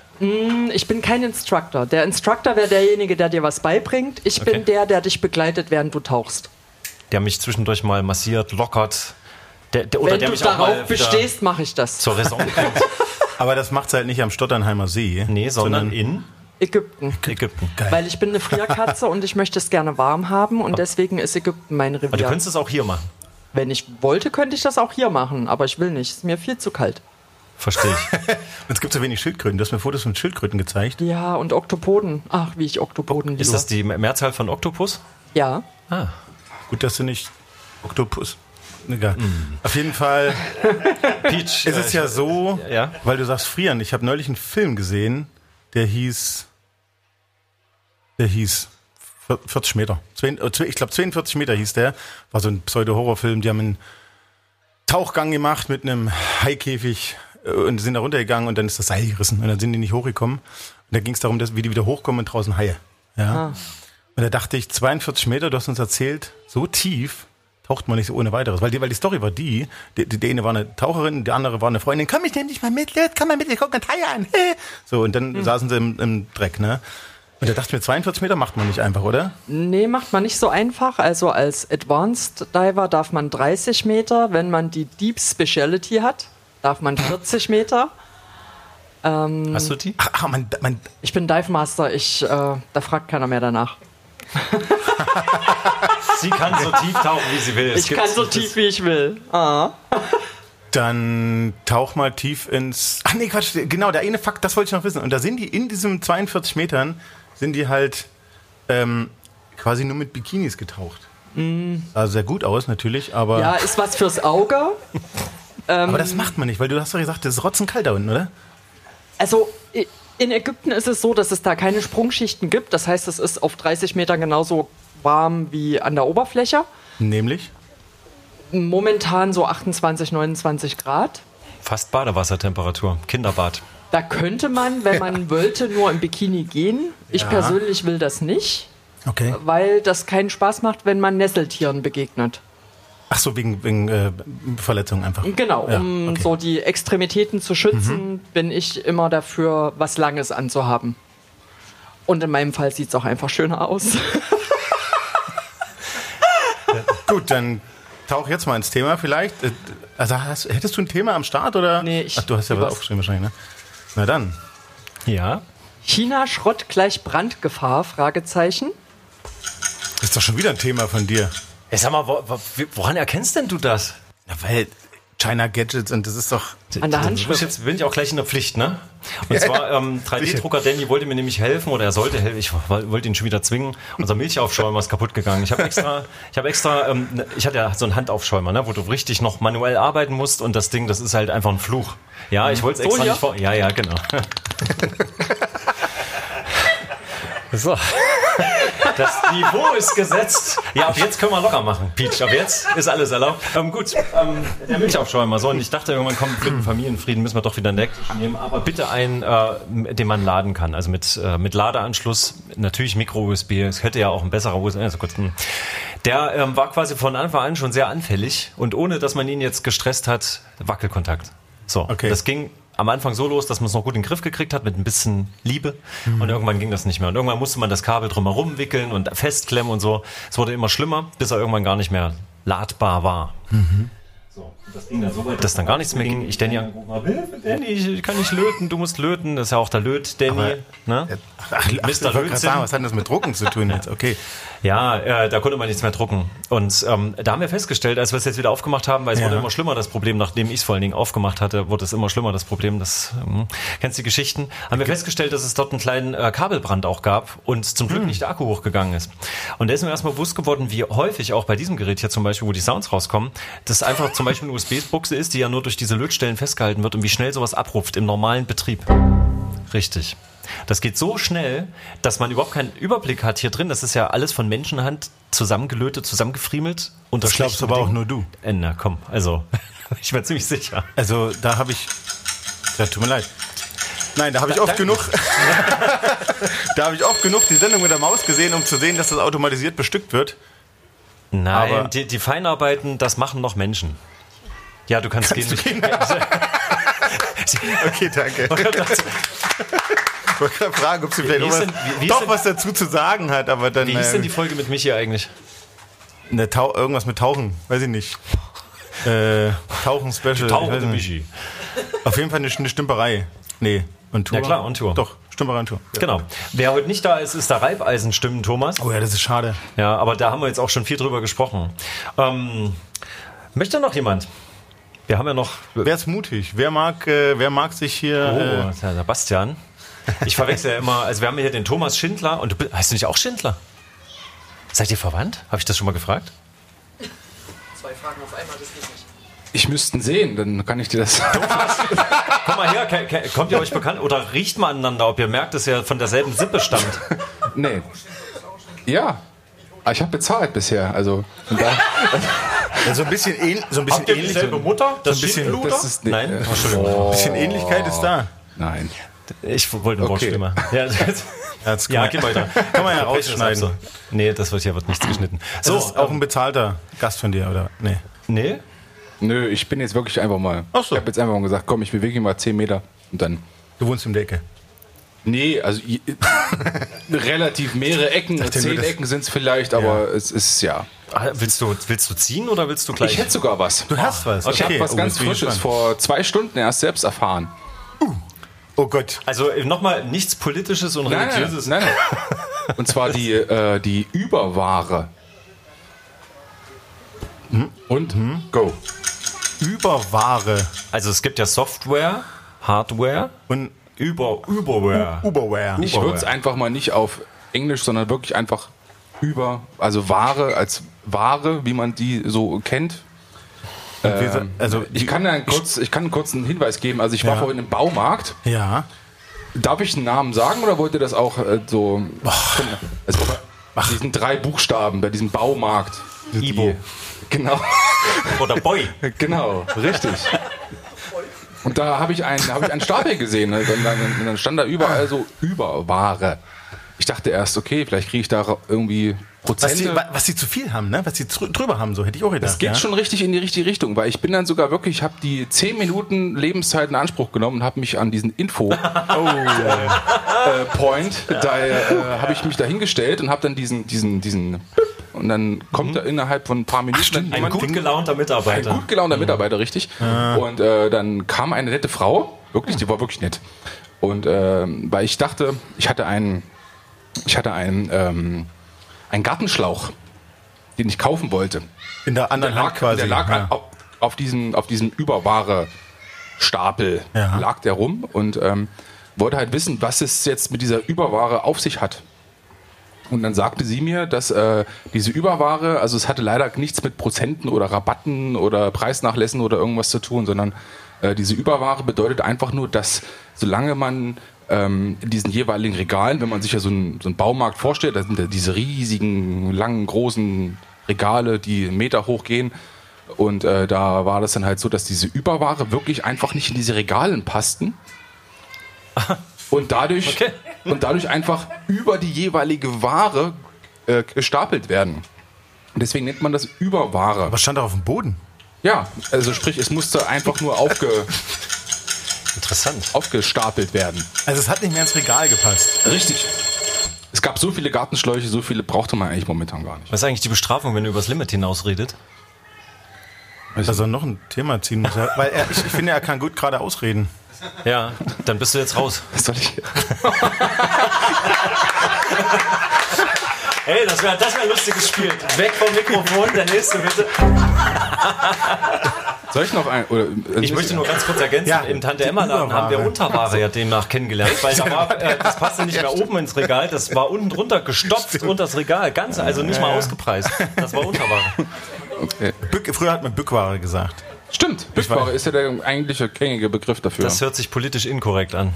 Ich bin kein Instructor. Der Instructor wäre derjenige, der dir was beibringt. Ich Okay. bin der, der dich begleitet, während du tauchst. Der mich zwischendurch mal massiert, lockert. Der, der, oder Wenn der du mich auch mal darauf bestehst, mache ich das. zur Raison bringt. Aber das macht's halt nicht am Stotternheimer See. Nee, sondern in Ägypten. Ägypten. Weil ich bin eine Frierkatze und ich möchte es gerne warm haben und deswegen ist Ägypten mein Aber du Revier. könntest es auch hier machen. Wenn ich wollte, könnte ich das auch hier machen, aber ich will nicht. Es ist mir viel zu kalt. Verstehe ich. Und es gibt so wenig Schildkröten. Du hast mir Fotos von Schildkröten gezeigt. Ja, und Oktopoden. Ach, wie ich Oktopoden liebe. Ist das die Mehrzahl von Oktopus? ja. Ah. Gut, dass du nicht Oktopus. Egal. Auf jeden Fall Peach. ist es ja so, ja. weil du sagst frieren. Ich habe neulich einen Film gesehen, der hieß, der hieß 40 Meter. Äh, Ich glaube 42 Meter hieß der. War so ein Pseudo-Horrorfilm. Die haben einen Tauchgang gemacht mit einem Haikäfig äh, und sind da runtergegangen und dann ist das Seil gerissen und dann sind die nicht hochgekommen. Und da ging es darum, dass, wie die wieder hochkommen und draußen Haie. Ja. Und da dachte ich, 42 Meter, du hast uns erzählt, so tief taucht man nicht so ohne weiteres. Weil die, weil die Story war die, die, die, die eine war eine Taucherin, die andere war eine Freundin, komm, ich nehm dich mal mit, komm mal mit, wir gucken Haie an. So, und dann saßen sie im, im Dreck, ne? Und da dachte ich mir, 42 Meter macht man nicht einfach, oder? Nee, macht man nicht so einfach. Also als Advanced Diver darf man 30 Meter. Wenn man die Deep Speciality hat, darf man 40 Meter. Hast du die? Ach, ach man, man, Ich bin Dive Master. Ich, äh, da fragt keiner mehr danach. Sie kann so tief tauchen, wie sie will. Es Ich kann so tief, wie ich will. Ah. Dann tauch mal tief ins. Ach nee, Quatsch, genau, der eine Fakt, das wollte ich noch wissen. Und da sind die in diesem 42 Metern, sind die halt ähm, quasi nur mit Bikinis getaucht. Sah sehr gut aus, natürlich, aber, Ja, ist was fürs Auge. aber das macht man nicht, weil du hast doch gesagt, das ist rotzenkalt da unten, oder? Also in Ägypten ist es so, dass es da keine Sprungschichten gibt. Das heißt, es ist auf 30 Meter genauso warm wie an der Oberfläche. Nämlich? Momentan so 28, 29 Grad. Fast Badewassertemperatur. Kinderbad. Da könnte man, wenn man wollte, nur im Bikini gehen. Ich persönlich will das nicht, Okay. weil das keinen Spaß macht, wenn man Nesseltieren begegnet. Ach so, wegen, wegen äh, Verletzungen einfach. Genau, Ja, um okay. so die Extremitäten zu schützen, bin ich immer dafür, was Langes anzuhaben. Und in meinem Fall sieht es auch einfach schöner aus. Gut, dann tauch jetzt mal ins Thema vielleicht. Äh, Also hast, hättest du ein Thema am Start oder? Nee, ich- Ach, du hast ja was was. aufgeschrieben wahrscheinlich, ne? Na dann. Ja. China Schrott gleich Brandgefahr? Fragezeichen. Das ist doch schon wieder ein Thema von dir. Ey, sag mal, wo, wo, woran erkennst denn du das? Ja, weil China Gadgets und das ist doch. An der Du Handschrift. bist jetzt bin ich auch gleich in der Pflicht, ne? Und zwar ähm, 3D-Drucker Danny wollte mir nämlich helfen oder er sollte helfen. Ich woll- wollte ihn schon wieder zwingen. Unser Milchaufschäumer ist kaputt gegangen. Ich habe extra, ich habe extra, ähm, ne- ich hatte ja so einen Handaufschäumer, ne, wo du richtig noch manuell arbeiten musst und das Ding, das ist halt einfach ein Fluch. Ja, ich wollte es extra hier? nicht vor. Ja, ja, genau. so. Das Niveau ist gesetzt. Ja, ab jetzt können wir locker machen, Peach. Ab jetzt ist alles erlaubt. Ähm, gut, ähm, der Milchaufschäumer. So, und ich dachte, irgendwann kommt für den Familienfrieden, müssen wir doch wieder einen Ecktisch nehmen. Aber bitte einen, äh, den man laden kann. Also mit, äh, mit Ladeanschluss, natürlich Micro-USB. Es hätte ja auch ein besserer USB. Also kurz, hm. der ähm, war quasi von Anfang an schon sehr anfällig. Und ohne, dass man ihn jetzt gestresst hat, Wackelkontakt. So, Okay. das ging am Anfang so los, dass man es noch gut in den Griff gekriegt hat mit ein bisschen Liebe und irgendwann ging das nicht mehr. Und irgendwann musste man das Kabel drumherum wickeln und festklemmen und so. Es wurde immer schlimmer, bis er irgendwann gar nicht mehr ladbar war. So, das ging dann so weit, dass dann gar nichts mehr ging. Ich Danny Danny, ich kann nicht löten, du musst löten. Das ist ja auch der Löt, Danny. ne? Ach, ach, Mr. Lötzinn. sagen, was hat das mit Drucken zu tun jetzt? Okay. Ja, äh, da konnte man nichts mehr drucken. Und ähm, da haben wir festgestellt, als wir es jetzt wieder aufgemacht haben, weil es Ja. wurde immer schlimmer, das Problem, nachdem ich es vor allen Dingen aufgemacht hatte, wurde es immer schlimmer, das Problem, das ähm, kennst du die Geschichten, haben wir festgestellt, dass es dort einen kleinen äh, Kabelbrand auch gab und zum Glück nicht der Akku hochgegangen ist. Und da ist mir erstmal bewusst geworden, wie häufig auch bei diesem Gerät hier zum Beispiel, wo die Sounds rauskommen, das einfach zum Beispiel eine USB-Buchse ist, die ja nur durch diese Lötstellen festgehalten wird und wie schnell sowas abruft im normalen Betrieb. Richtig. Das geht so schnell, dass man überhaupt keinen Überblick hat hier drin. Das ist ja alles von Menschenhand zusammengelötet, zusammengefriemelt. Und Das glaubst aber auch nur du. Äh, na komm, also ich bin ziemlich sicher. Also da habe ich. Ja, tut mir leid. Nein, da habe ich oft danke. genug. da habe ich oft genug die Sendung mit der Maus gesehen, um zu sehen, dass das automatisiert bestückt wird. Nein, Aber- die, die Feinarbeiten, das machen noch Menschen. Ja, du kannst, gehen. du gehen? Okay, danke. Ich wollte gerade fragen, ob sie vielleicht Wie ist denn- wie- wie ist doch denn- was dazu zu sagen hat, aber dann Wie hieß denn die Folge mit Michi eigentlich? ne, irgendwas mit Tauchen, weiß ich nicht. Äh, Tauchen Special. Tauchende. Michi. Auf jeden Fall eine, eine Stümperei. Nee, und Tour. Ja, klar, und Tour. Doch, Stümperei und Tour. Genau. Wer heute nicht da ist, ist der Reibeisenstimmen, Thomas. Oh ja, das ist schade. Ja, aber da haben wir jetzt auch schon viel drüber gesprochen. Ähm, möchte noch jemand? Wir haben ja noch. Wer ist mutig? Wer mag, äh, wer mag sich hier... Oh, Äh, das ist ja der Bastian. Ich verwechsel ja immer, also wir haben hier den Thomas Schindler und du bist, heißt du nicht auch Schindler? Seid ihr verwandt? Habe ich das schon mal gefragt? Zwei Fragen auf einmal, das geht nicht. Ich müsste ihn sehen, dann kann ich dir das. Komm mal her, kommt ihr euch bekannt oder riecht mal aneinander, ob ihr merkt, dass ihr von derselben Sippe stammt? nee. Ja. Aber ich habe bezahlt bisher, also. Ja, so ein bisschen, ähn, so ein bisschen ähnlich. So ein Mutter? Das ein bisschen- das ist- nee, Nein? Entschuldigung. bisschen Ähnlichkeit ist da. Nein. Ich wollte einen Okay. Wortschlimmer. Ja, das- ja man- geh weiter. Kann man ja rausschneiden. so. Nee, das wird hier wird nichts geschnitten. So, So, ist auch ein bezahlter Gast von dir, oder? Nee. nee? Nö, ich bin jetzt wirklich einfach mal. Ach so. Ich habe jetzt einfach mal gesagt, komm, ich bewege mich mal 10 Meter und dann. Du wohnst im Decke. Nee, also relativ mehrere Ecken, zehn Ecken sind es vielleicht, aber es ist ja. Ah, Willst du, willst du ziehen oder willst du gleich? Ich hätte sogar was. Du hast was. Ich habe was oh, ganz Frisches vor zwei Stunden erst selbst erfahren. Oh Gott. also nochmal nichts Politisches und Nein, Religiöses. nein, nein. Und zwar die, äh, die Überware. Und go. Überware. Also es gibt ja Software, Hardware, Und über Überware. Uberware. Ich würde es einfach mal nicht auf Englisch, sondern wirklich einfach über, also Ware als Ware, wie man die so kennt. Sa- also Ich kann, einen kurz, ich kann einen kurzen Hinweis geben. Also ich war Ja. vorhin im Baumarkt. Ja. Darf ich einen Namen sagen oder wollt ihr das auch äh, so? Also, diesen drei Buchstaben bei diesem Baumarkt. Ibo. Genau, Oder Boy. genau, richtig. Und da habe ich, einen- hab ich einen Stapel gesehen. Ne? Und dann, und dann stand da überall so Überware. Ich dachte erst, okay, vielleicht kriege ich da irgendwie Was sie, was sie zu viel haben, ne? Was sie drü- drüber haben, so hätte ich auch gedacht. Das geht ja? schon richtig in die richtige Richtung, weil ich bin dann sogar wirklich, ich habe die 10 Minuten Lebenszeit in Anspruch genommen und habe mich an diesen Info Oh, äh, Point, da äh, habe ich mich da hingestellt und habe dann diesen, diesen, diesen und dann kommt da innerhalb von ein paar Minuten dann Ein jemand, gut gelaunter ein Mitarbeiter. gut gelaunter Mitarbeiter, richtig. Und äh, dann kam eine nette Frau, wirklich, die war wirklich nett. Und ähm, weil ich dachte, ich hatte einen, ich hatte einen, ähm, einen Gartenschlauch, den ich kaufen wollte. In der anderen Der Hand lag, quasi. der lag ja. auf, auf diesem, auf diesem Überware Stapel Ja. lag der rum und ähm, wollte halt wissen, was es jetzt mit dieser Überware auf sich hat. Und dann sagte sie mir, dass äh, diese Überware, also es hatte leider nichts mit Prozenten oder Rabatten oder Preisnachlässen oder irgendwas zu tun, sondern äh, diese Überware bedeutet einfach nur, dass solange man ähm, in diesen jeweiligen Regalen, wenn man sich ja so einen, so einen Baumarkt vorstellt, da sind ja diese riesigen, langen, großen Regale, die einen Meter hoch gehen. Und äh, da war das dann halt so, dass diese Überware wirklich einfach nicht in diese Regalen passten. Und dadurch, Okay. und dadurch einfach über die jeweilige Ware äh, gestapelt werden. Und deswegen nennt man das Überware. Was stand da auf dem Boden? Ja, also sprich, es musste einfach nur aufge, Interessant. aufgestapelt werden. Also es hat nicht mehr ins Regal gepasst. Richtig. Es gab so viele Gartenschläuche, so viele brauchte man eigentlich momentan gar nicht. Was ist eigentlich die Bestrafung, wenn du übers Limit hinausredet? Dass er noch ein Thema ziehen muss. Weil er, ich, ich finde, er kann gut gerade ausreden. Ja, dann bist du jetzt raus. Was soll ich? Ey, das wäre das wär ein lustiges Spiel. Weg vom Mikrofon, der nächste bitte. Soll ich noch ein? Oder, Ich möchte nur ganz kurz ergänzen, Ja, im Tante Emma Laden haben wir Unterware. Ja demnach kennengelernt, weil da war, äh, das passte nicht mehr oben ins Regal, das war unten drunter gestopft unter das Regal, ganz, also nicht mal ausgepreist. Das war Unterware. Bück, früher hat man Bückware gesagt. Stimmt, Bückware ist ja der eigentliche gängige Begriff dafür. Das hört sich politisch inkorrekt an.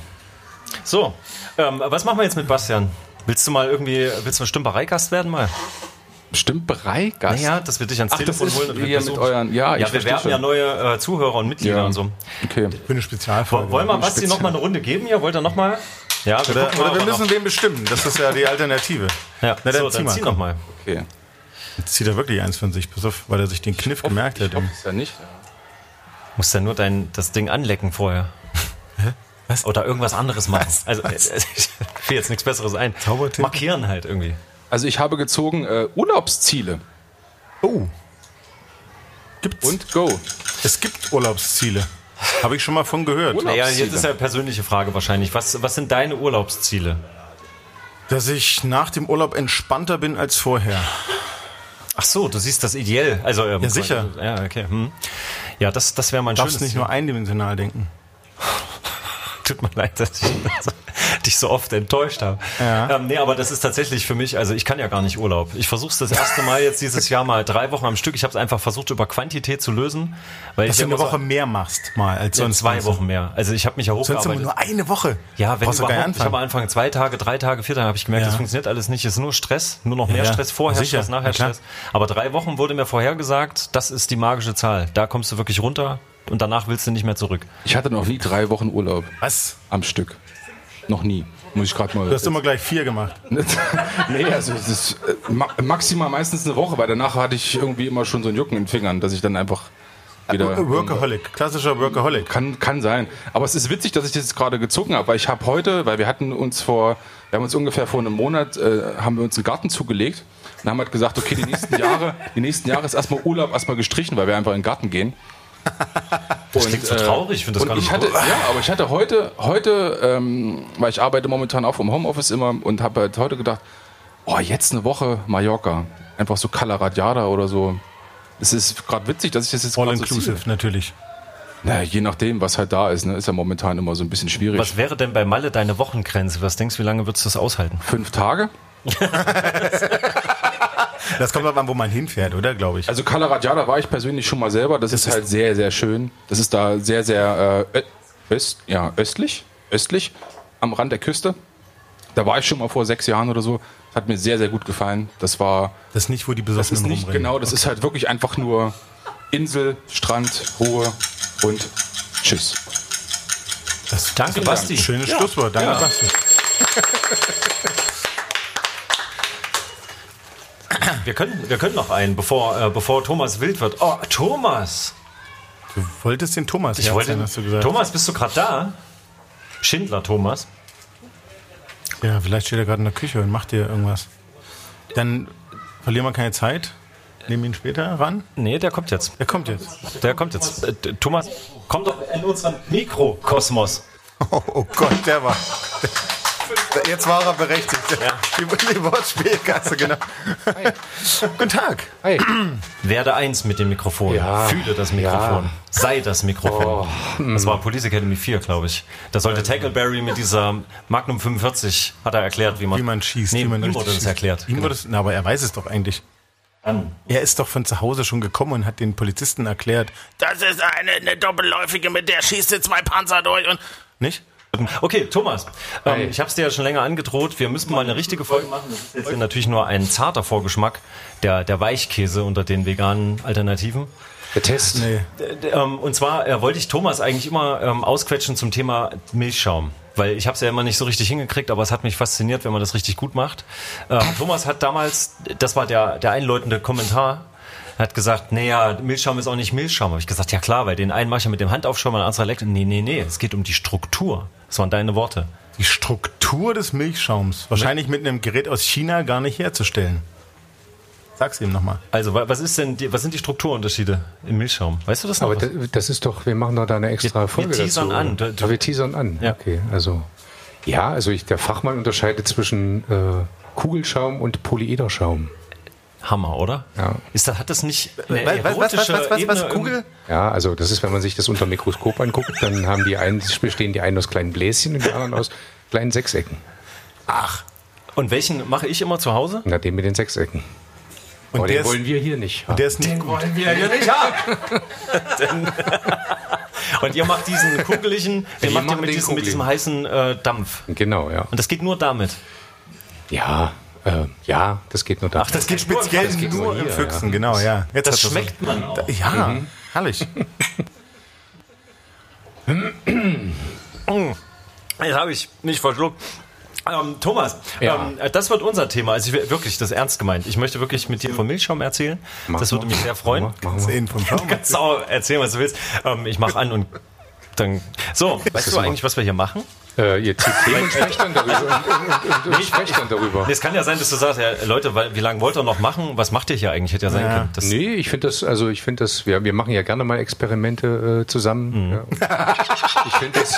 So, ähm, was machen wir jetzt mit Bastian? Willst du mal irgendwie, willst du ein Stümpereigast werden mal? Stimpereigast. Naja, dass wir dich ans Ach, das Telefon ist holen und mit euren- ja, ich ja, wir werben schon. ja neue äh, Zuhörer und Mitglieder Ja. und so. Okay. Für eine Spezialfolge. Wollen wir Basti noch mal eine Runde geben hier? Wollt ihr noch mal? Ja, wir Oder, oder wir müssen wen bestimmen. Das ist ja die Alternative. ja. Na, dann so, zieh dann mal, zieh komm. noch mal. okay. Jetzt zieht er wirklich eins von sich. Pass auf, weil er sich den Kniff gemerkt hat. Ich es ja nicht. Musst ja nur dein, das Ding anlecken vorher. Was? Oder irgendwas anderes machen. Also, äh, ich fiel jetzt nichts Besseres ein. Markieren halt irgendwie. Also ich habe gezogen äh, Urlaubsziele Oh. Gibt's? und Go. Es gibt Urlaubsziele. Habe ich schon mal von gehört. Naja, jetzt ist ja eine persönliche Frage wahrscheinlich. Was, was sind deine Urlaubsziele? Dass ich nach dem Urlaub entspannter bin als vorher. Ach so, du siehst das ideell. Also, ähm, Ja, sicher. Ja, okay. Hm. Ja, das, das wäre mein Du darfst schönes nicht nur eindimensional denken. Tut mir leid, dass ich dich so oft enttäuscht habe. Ja. Ähm, nee, aber das ist tatsächlich für mich, also ich kann ja gar nicht Urlaub. Ich versuche es das erste Mal jetzt dieses Jahr mal drei Wochen am Stück. Ich habe es einfach versucht, über Quantität zu lösen. Weil Dass ich du eine Woche mehr machst mal als so, sonst. zwei meinst du? Wochen mehr. Also ich habe mich ja Sonst immer hochgearbeitet. nur eine Woche. Ja, wenn Brauchst du überhaupt. nicht Ich habe anfangen. angefangen zwei Tage, drei Tage, vier Tage habe ich gemerkt, Ja. das funktioniert alles nicht. Es ist nur Stress, nur noch mehr ja. Stress, vorher Sicher. Stress, nachher Ja. Stress. Aber drei Wochen wurde mir vorhergesagt, das ist die magische Zahl. Da kommst du wirklich runter und danach willst du nicht mehr zurück. Ich hatte noch nie drei Wochen Urlaub Was? am Stück. Noch nie. Muss ich gerade mal. Du hast immer gleich vier gemacht. nee, also es ist äh, ma maximal meistens eine Woche, weil danach hatte ich irgendwie immer schon so ein Jucken in den Fingern, dass ich dann einfach wieder. Workaholic. Klassischer Workaholic. Kann, kann sein. Aber es ist witzig, dass ich das jetzt gerade gezogen habe, weil ich habe heute, weil wir hatten uns vor, wir haben uns ungefähr vor einem Monat, äh, haben wir uns einen Garten zugelegt und haben halt gesagt, okay, die nächsten Jahre, die nächsten Jahre ist erstmal Urlaub erstmal gestrichen, weil wir einfach in den Garten gehen. Das klingt so traurig, ich finde das gar nicht ich hatte. Ja, aber ich hatte heute, heute, ähm, weil ich arbeite momentan auch im Homeoffice immer und habe halt heute gedacht, oh, jetzt eine Woche Mallorca. Einfach so Cala Radiada oder so. Es ist gerade witzig, dass ich das jetzt All so inclusive, ziehe. natürlich. Na, je nachdem, was halt da ist, ne, ist ja momentan immer so ein bisschen schwierig. Was wäre denn bei Malle deine Wochengrenze? Was denkst du, wie lange würdest du das aushalten? Fünf Tage? Das kommt aber an, wo man hinfährt, oder? Glaube ich. Also Cala Radiada war ich persönlich schon mal selber. Das, ist, halt sehr, sehr schön. Das ist da sehr, sehr äh, öst, ja, östlich, östlich am Rand der Küste. Da war ich schon mal vor sechs Jahren oder so. Das hat mir sehr, sehr gut gefallen. Das war, Das ist nicht, wo die das Besoffenen ist nicht rumrennen. genau, das ist halt wirklich einfach nur Insel, Strand, Ruhe und Tschüss. Das Danke, Basti. Schönes Schlusswort. Danke, Ja. Basti. Wir können, wir können noch einen, bevor, äh, bevor Thomas wild wird. Oh, Thomas! Du wolltest den Thomas Ich wollte, hast du gesagt. Thomas, bist du gerade da? Schindler, Thomas. Ja, vielleicht steht er gerade in der Küche und macht dir irgendwas. Dann verlieren wir keine Zeit. Nehmen ihn später ran. Nee, der kommt jetzt. Er kommt jetzt. Der kommt jetzt. Äh, Thomas, komm doch in unseren Mikrokosmos. Oh, oh Gott, der war. Jetzt war er berechtigt. Die, die Wortspielkasse, genau. Guten Tag. Hey. Werde eins mit dem Mikrofon. Ja. Fühle das Mikrofon. Sei das Mikrofon. Das war Police Academy 4, glaube ich. Da sollte Tackleberry mit dieser Magnum 45, hat er erklärt, wie man, Wie man schießt. Nee, wie man ihm wurde das schießt. erklärt. Ihm wurde es, na, aber er weiß es doch eigentlich. An. Er ist doch von zu Hause schon gekommen und hat den Polizisten erklärt, das ist eine, eine doppelläufige, mit der schießt du zwei Panzer durch und. Nicht? Okay, Thomas, ähm, ich habe es dir ja schon länger angedroht. Wir müssen mal eine richtige Folge machen. Das ist jetzt natürlich nur ein zarter Vorgeschmack der, der Weichkäse unter den veganen Alternativen. Der Test. Nee. Ähm, Und zwar äh, wollte ich Thomas eigentlich immer ähm, ausquetschen zum Thema Milchschaum. Weil ich habe es ja immer nicht so richtig hingekriegt, aber es hat mich fasziniert, wenn man das richtig gut macht. Ähm, Thomas hat damals, das war der, der einläutende Kommentar, hat gesagt, naja, Milchschaum ist auch nicht Milchschaum. Habe ich gesagt, ja klar, weil den einen mache ich ja mit dem Handaufschäumer, den anderen Elektro. Nee, nee, nee, es geht um die Struktur. Das waren deine Worte. Die Struktur des Milchschaums. Wahrscheinlich mit einem Gerät aus China gar nicht herzustellen. Sag's ihm nochmal. Also, wa- was ist denn die, was sind die Strukturunterschiede im Milchschaum? Weißt du das noch? Aber da- das ist doch, wir machen doch da eine extra Wir- Folge wir teasern dazu. an. Du- du- wir teasern an. Ja. Okay, also ja, also ich, der Fachmann unterscheidet zwischen äh, Kugelschaum und Polyederschaum. Hammer, oder? Ja. Ist das, hat das nicht eine Was, was, was, was, was, was, Kugel? Ja, also das ist, wenn man sich das unter dem Mikroskop anguckt, dann haben die einen, bestehen die einen aus kleinen Bläschen und die anderen aus kleinen Sechsecken. Ach. Und welchen mache ich immer zu Hause? Na, den mit den Sechsecken. Und Aber der den ist, wollen wir hier nicht. der ist nicht gut. wollen wir ja nicht haben. Und ihr macht diesen kugeligen, den Wir macht ihr machen mit den diesem, mit diesem heißen äh, Dampf. Genau, ja. Und das geht nur damit. Ja, äh, ja, das geht nur da. Ach, das Geht speziell geht nur im hier, Füchsen, genau, ja. Jetzt Das schmeckt man auch. Ja, herrlich. Jetzt habe ich nicht verschluckt. Ähm, Thomas, Ja. ähm, äh, das wird unser Thema. Also ich wirklich das ernst gemeint. Ich möchte wirklich mit dir von Milchschaum erzählen. Mach das würde mich sehr freuen. Machen wir, machen wir. Sehen vom Schaum. Kannst du auch erzählen, was du willst. Ähm, ich mache an und dann. So, weißt ist du eigentlich, was wir hier machen? Äh, ihr zieht Themen und sprecht dann darüber. Und, und, und, und sprecht dann darüber. Nee, Es kann ja sein, dass du sagst, ja, Leute, weil, wie lange wollt ihr noch machen? Was macht ihr hier eigentlich? Hätte ja sein Ja. können. Das, Nee, ich finde das, also ich finde das, wir, wir machen ja gerne mal Experimente äh, zusammen. Ja. Ich finde das.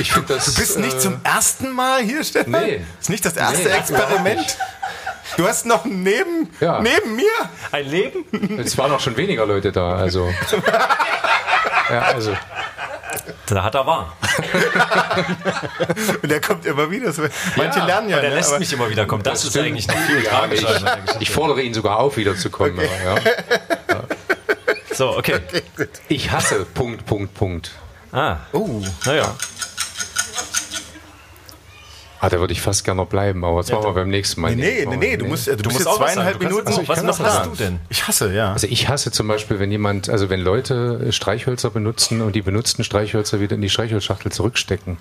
Ich finde das. Du bist nicht äh, zum ersten Mal hier, Stefan? Nee. Ist nicht das erste Nee, Experiment? Du hast noch neben, Ja. neben mir? Ein Leben? Es waren auch schon weniger Leute da, also. Ja, also. Da hat er wahr. Und der kommt immer wieder. So- Manche lernen ja, Und er ne, lässt aber- mich immer wieder kommen. Das, ist stimmt. eigentlich noch viel Ja, tragischer. ich, ich fordere ihn sogar auf, wiederzukommen. aber Ja. So, okay. Ich hasse Punkt, Punkt, Punkt. Ah, Oh, naja. Ah, da würde ich fast gerne noch bleiben, aber das machen wir beim nächsten Mal. nee, nee, nee, du musst, du, bist musst jetzt zweieinhalb sagen. Du kannst- Minuten. Ich was- noch hast du denn? Ich hasse, ja. Also ich hasse zum Beispiel, wenn jemand, also wenn Leute Streichhölzer benutzen und die benutzten Streichhölzer wieder in die Streichholzschachtel zurückstecken.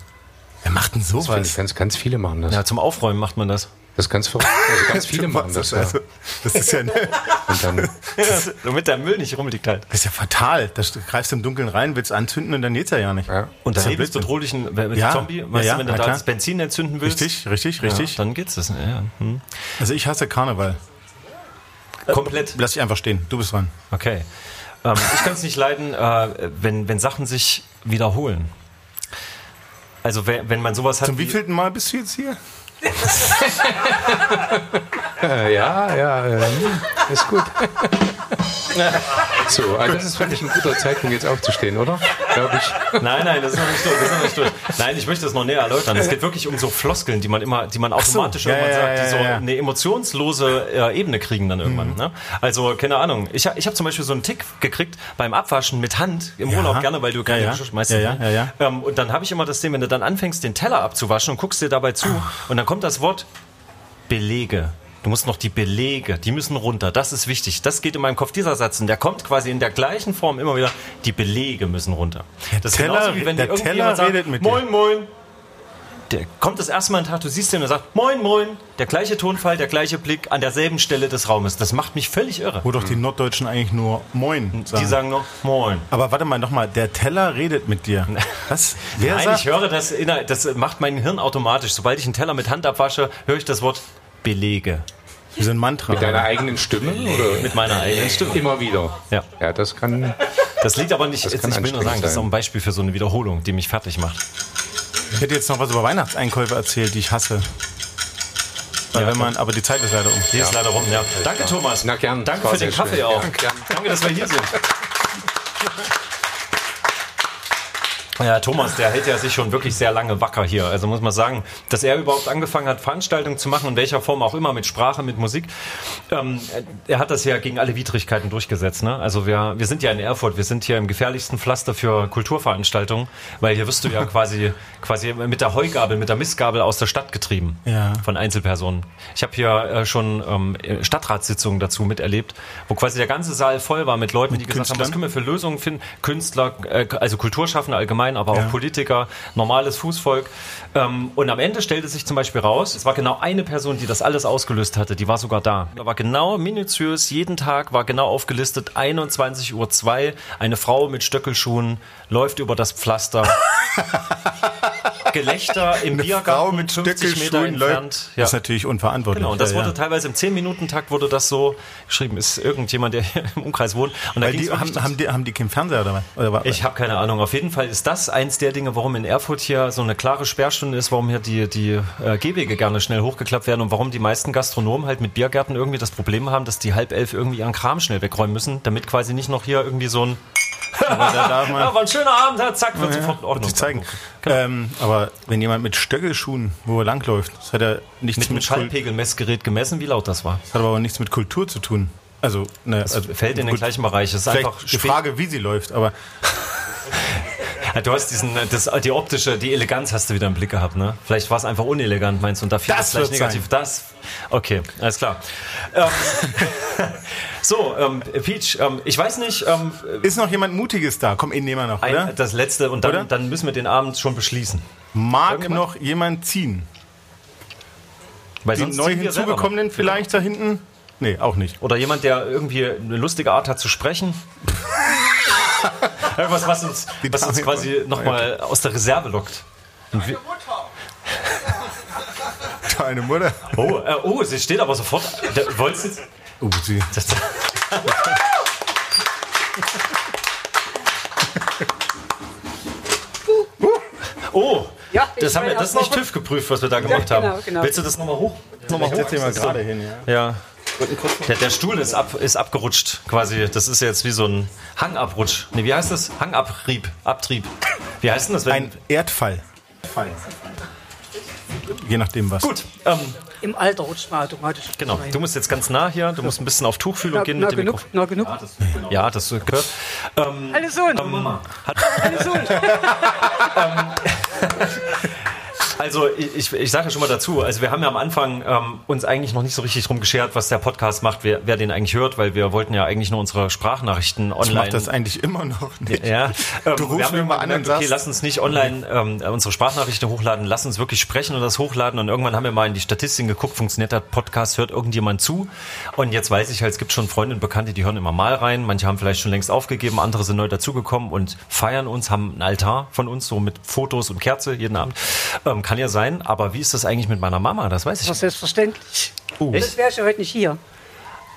Wer macht denn Das finde ich sowas? ganz, ganz viele machen das. Ja, zum Aufräumen macht man das. Das ist ganz verrückt. Also ganz viele machen das. Also, das ist ja, Und dann, Damit der Müll nicht rumliegt halt. das ist ja fatal. Da greifst du im Dunkeln rein, willst anzünden und dann geht's ja ja nicht. ja. Und Das der ist ja lebensbedrohlichen mit Ja, Zombie, weißt ja, du, wenn du da klar. das Benzin entzünden willst, Richtig, richtig, ja, richtig. dann geht's das. Ja, hm. Also ich hasse Karneval. Komplett. Lass dich einfach stehen. Du bist dran. Okay. Ähm, ich kann es nicht leiden, äh, wenn, wenn Sachen sich wiederholen. Also wenn, wenn man sowas hat. Zum wie- wievielten Mal bist du jetzt hier? Ja, ja, äh, ist gut. so, also das ist wirklich ein guter Zeitpunkt, jetzt aufzustehen, oder? Glaube ich. Nein, nein, das ist noch nicht durch. Das ist noch nicht durch. Nein, ich möchte das noch näher erläutern. Es geht wirklich um so Floskeln, die man immer, die man automatisch so, ja, irgendwann ja, sagt, die so ja, ja. eine emotionslose äh, Ebene kriegen dann irgendwann. Ne? Also keine Ahnung. Ich, ich habe zum Beispiel so einen Tick gekriegt beim Abwaschen mit Hand im Urlaub gerne, weil du keine ja. Geschirr- meistens, Ja, ja, ne? ja, ja. Ähm, und dann habe ich immer das Ding, wenn du dann anfängst, den Teller abzuwaschen und guckst dir dabei zu und dann kommt das Wort Belege. Du musst noch die Belege, die müssen runter. Das ist wichtig. Das geht in meinem Kopf, dieser Satz. Und der kommt quasi in der gleichen Form immer wieder. Die Belege müssen runter. Das ist Teller- genauso wie wenn der Teller sagt, redet mit dir. Moin, moin. Der kommt das erste Mal einen Tag, du siehst den und er sagt, moin, moin. Der gleiche Tonfall, der gleiche Blick an derselben Stelle des Raumes. Das macht mich völlig irre. Wo doch die Norddeutschen eigentlich nur Moin sagen. Die sagen noch, moin. Aber warte mal, nochmal, der Teller redet mit dir. Was? Wer Nein, sagt? ich höre das, inner- das macht mein Hirn automatisch. Sobald ich einen Teller mit Hand abwasche, höre ich das Wort Belege. Wie so ein Mantra. Mit deiner eigenen Stimme oder Mit meiner eigenen Stimme. immer wieder? Ja. Ja, das kann. Das liegt aber nicht, Das jetzt, kann ich will nur sagen, das ist auch sein. ein Beispiel für so eine Wiederholung, die mich fertig macht. Ich hätte jetzt noch was über Weihnachtseinkäufe erzählt, die ich hasse. Weil Ja, wenn man, aber die Zeit ist leider um. Hier ist leider rum, ja. Danke, Thomas. Na, gern. Danke für den Kaffee schön. auch. Ja, gern. Danke, dass wir hier sind. Ja, Thomas, der hält ja sich schon wirklich sehr lange wacker hier. Also muss man sagen, dass er überhaupt angefangen hat, Veranstaltungen zu machen, in welcher Form auch immer, mit Sprache, mit Musik. Ähm, er hat das ja gegen alle Widrigkeiten durchgesetzt. Ne? Also wir, wir sind ja in Erfurt, wir sind hier im gefährlichsten Pflaster für Kulturveranstaltungen, weil hier wirst du ja quasi, quasi mit der Heugabel, mit der Missgabel aus der Stadt getrieben Ja. von Einzelpersonen. Ich habe hier äh, schon ähm, Stadtratssitzungen dazu miterlebt, wo quasi der ganze Saal voll war mit Leuten, die gesagt haben, Künstlern? was können wir für Lösungen finden? Künstler, äh, also Kulturschaffende allgemein, aber Ja. auch Politiker, normales Fußvolk. Ähm, und am Ende stellte sich zum Beispiel raus, es war genau eine Person, die das alles ausgelöst hatte, die war sogar da. Da war genau minutiös, jeden Tag war genau aufgelistet, 21.02 Uhr, eine Frau mit Stöckelschuhen läuft über das Pflaster. Gelächter im Eine Biergarten, Frau mit 50 Meter entfernt. Das ist natürlich unverantwortlich. Genau, und das ja, wurde ja. teilweise im 10-Minuten-Takt wurde das so geschrieben. Ist irgendjemand, der hier im Umkreis wohnt. Und da Weil ging's die, haben, haben, die, haben die keinen Fernseher was? Oder ich habe keine Ahnung. Auf jeden Fall ist das eins der Dinge, warum in Erfurt hier so eine klare Sperrstunde ist, warum hier die, die äh, Gehwege gerne schnell hochgeklappt werden und warum die meisten Gastronomen halt mit Biergärten irgendwie das Problem haben, dass die halb elf irgendwie ihren Kram schnell wegräumen müssen, damit quasi nicht noch hier irgendwie so ein Aber da darf man ja, war ein schöner Abend, ja, zack, wird sofort in wird Ordnung. sich zeigen. Ähm, aber wenn jemand mit Stöckelschuhen wo er langläuft, das hat er nichts Mit mit, Kul- Schallpegelmessgerät gemessen, wie laut das war. das hat aber auch nichts mit Kultur zu tun. Also, ne, Das also fällt in den gut, gleichen Bereich. Es ist einfach die Frage, wie sie läuft, aber du hast diesen, das, die optische, die Eleganz hast du wieder im Blick gehabt, ne? Vielleicht war es einfach unelegant, meinst du, und da fiel Das das vielleicht wird's negativ. Das, okay, alles klar. Ähm, so, ähm, Peach, ähm, ich weiß nicht, ähm, ist noch jemand Mutiges da? Komm, ihn nehmen wir noch, oder? ein, das letzte und Oder? dann, dann müssen wir den Abend schon beschließen. Mag noch jemand ziehen? Weil Die sonst neu hinzugekommenen vielleicht da hinten? Nee, auch nicht. Oder jemand, der irgendwie eine lustige Art hat zu sprechen. Irgendwas, was uns, was uns quasi nochmal aus der Reserve lockt. Deine Mutter. Oh, äh, oh, sie steht aber sofort. Der, wolltest du jetzt? Oh, sie. Das, oh, Ja, das, haben wir, das ist nicht TÜV geprüft, was wir da gemacht genau, haben. genau. Willst du das nochmal hoch? Ich setze mal gerade hin, ja. Ja. Der, der Stuhl ist, ab, ist abgerutscht quasi. Das ist jetzt wie so ein Hangabrutsch. Nee, wie heißt das? Hangabrieb. Abtrieb. Wie heißt denn das? Wenn, Ein Erdfall. Je nachdem was. Gut, ähm, Im Alter rutscht man automatisch. genau. rein. Du musst jetzt ganz nah hier. Du musst ein bisschen auf Tuchfühlung na, gehen na mit dem genug, Mikro. na genug. Ja, das gehört. Ähm, Alle Sohn. Alle Sohn. Also ich, ich, ich sage ja schon mal dazu, also wir haben ja am Anfang ähm, uns eigentlich noch nicht so richtig drum geschert, was der Podcast macht, wer, wer den eigentlich hört, weil wir wollten ja eigentlich nur unsere Sprachnachrichten Ich online. mach das eigentlich immer noch nicht. ja, ähm, Du rufst wir haben mir mal immer an gemerkt, und okay, sagst- lass uns nicht online ähm, unsere Sprachnachrichten hochladen, lass uns wirklich sprechen und das hochladen. Und irgendwann haben wir mal in die Statistiken geguckt, funktioniert der Podcast, hört irgendjemand zu. Und jetzt weiß ich halt, es gibt schon Freunde und Bekannte, die hören immer mal rein. Manche haben vielleicht schon längst aufgegeben, andere sind neu dazugekommen und feiern uns, haben einen Altar von uns, so mit Fotos und Kerze jeden Abend. Ähm, kann ja sein, aber wie ist das eigentlich mit meiner Mama? Das weiß ich Das ist selbstverständlich. Oh. Das wäre ich ja heute nicht hier,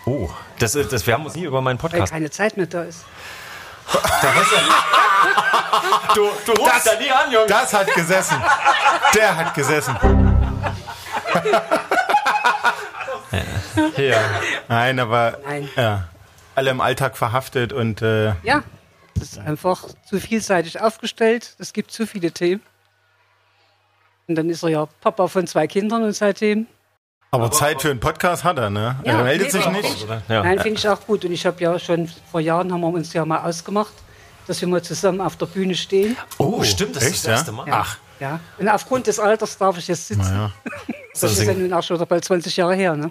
Oh, das, das, wir haben uns nie über meinen weil Podcast. keine Zeit mehr da ist. Du, du rufst da nie an, Junge. Das hat gesessen. Der hat gesessen. Ja. Nein, aber Nein. Ja, alle im Alltag verhaftet und äh, Ja, das ist einfach zu vielseitig aufgestellt. Es gibt zu viele Themen. Und dann ist er ja Papa von zwei Kindern und seitdem. aber Zeit für einen Podcast hat er, ne? Ja, er meldet nee, sich nicht. Ja. Nein, finde ich auch gut. Und ich habe ja schon vor Jahren haben wir uns ja mal ausgemacht, dass wir mal zusammen auf der Bühne stehen. Oh, stimmt, das echt, ist das erste ja? Mal. Ja. Ja. Und aufgrund des Alters darf ich jetzt sitzen. Naja. Das ist ja nun auch schon bald 20 Jahre her. Ne?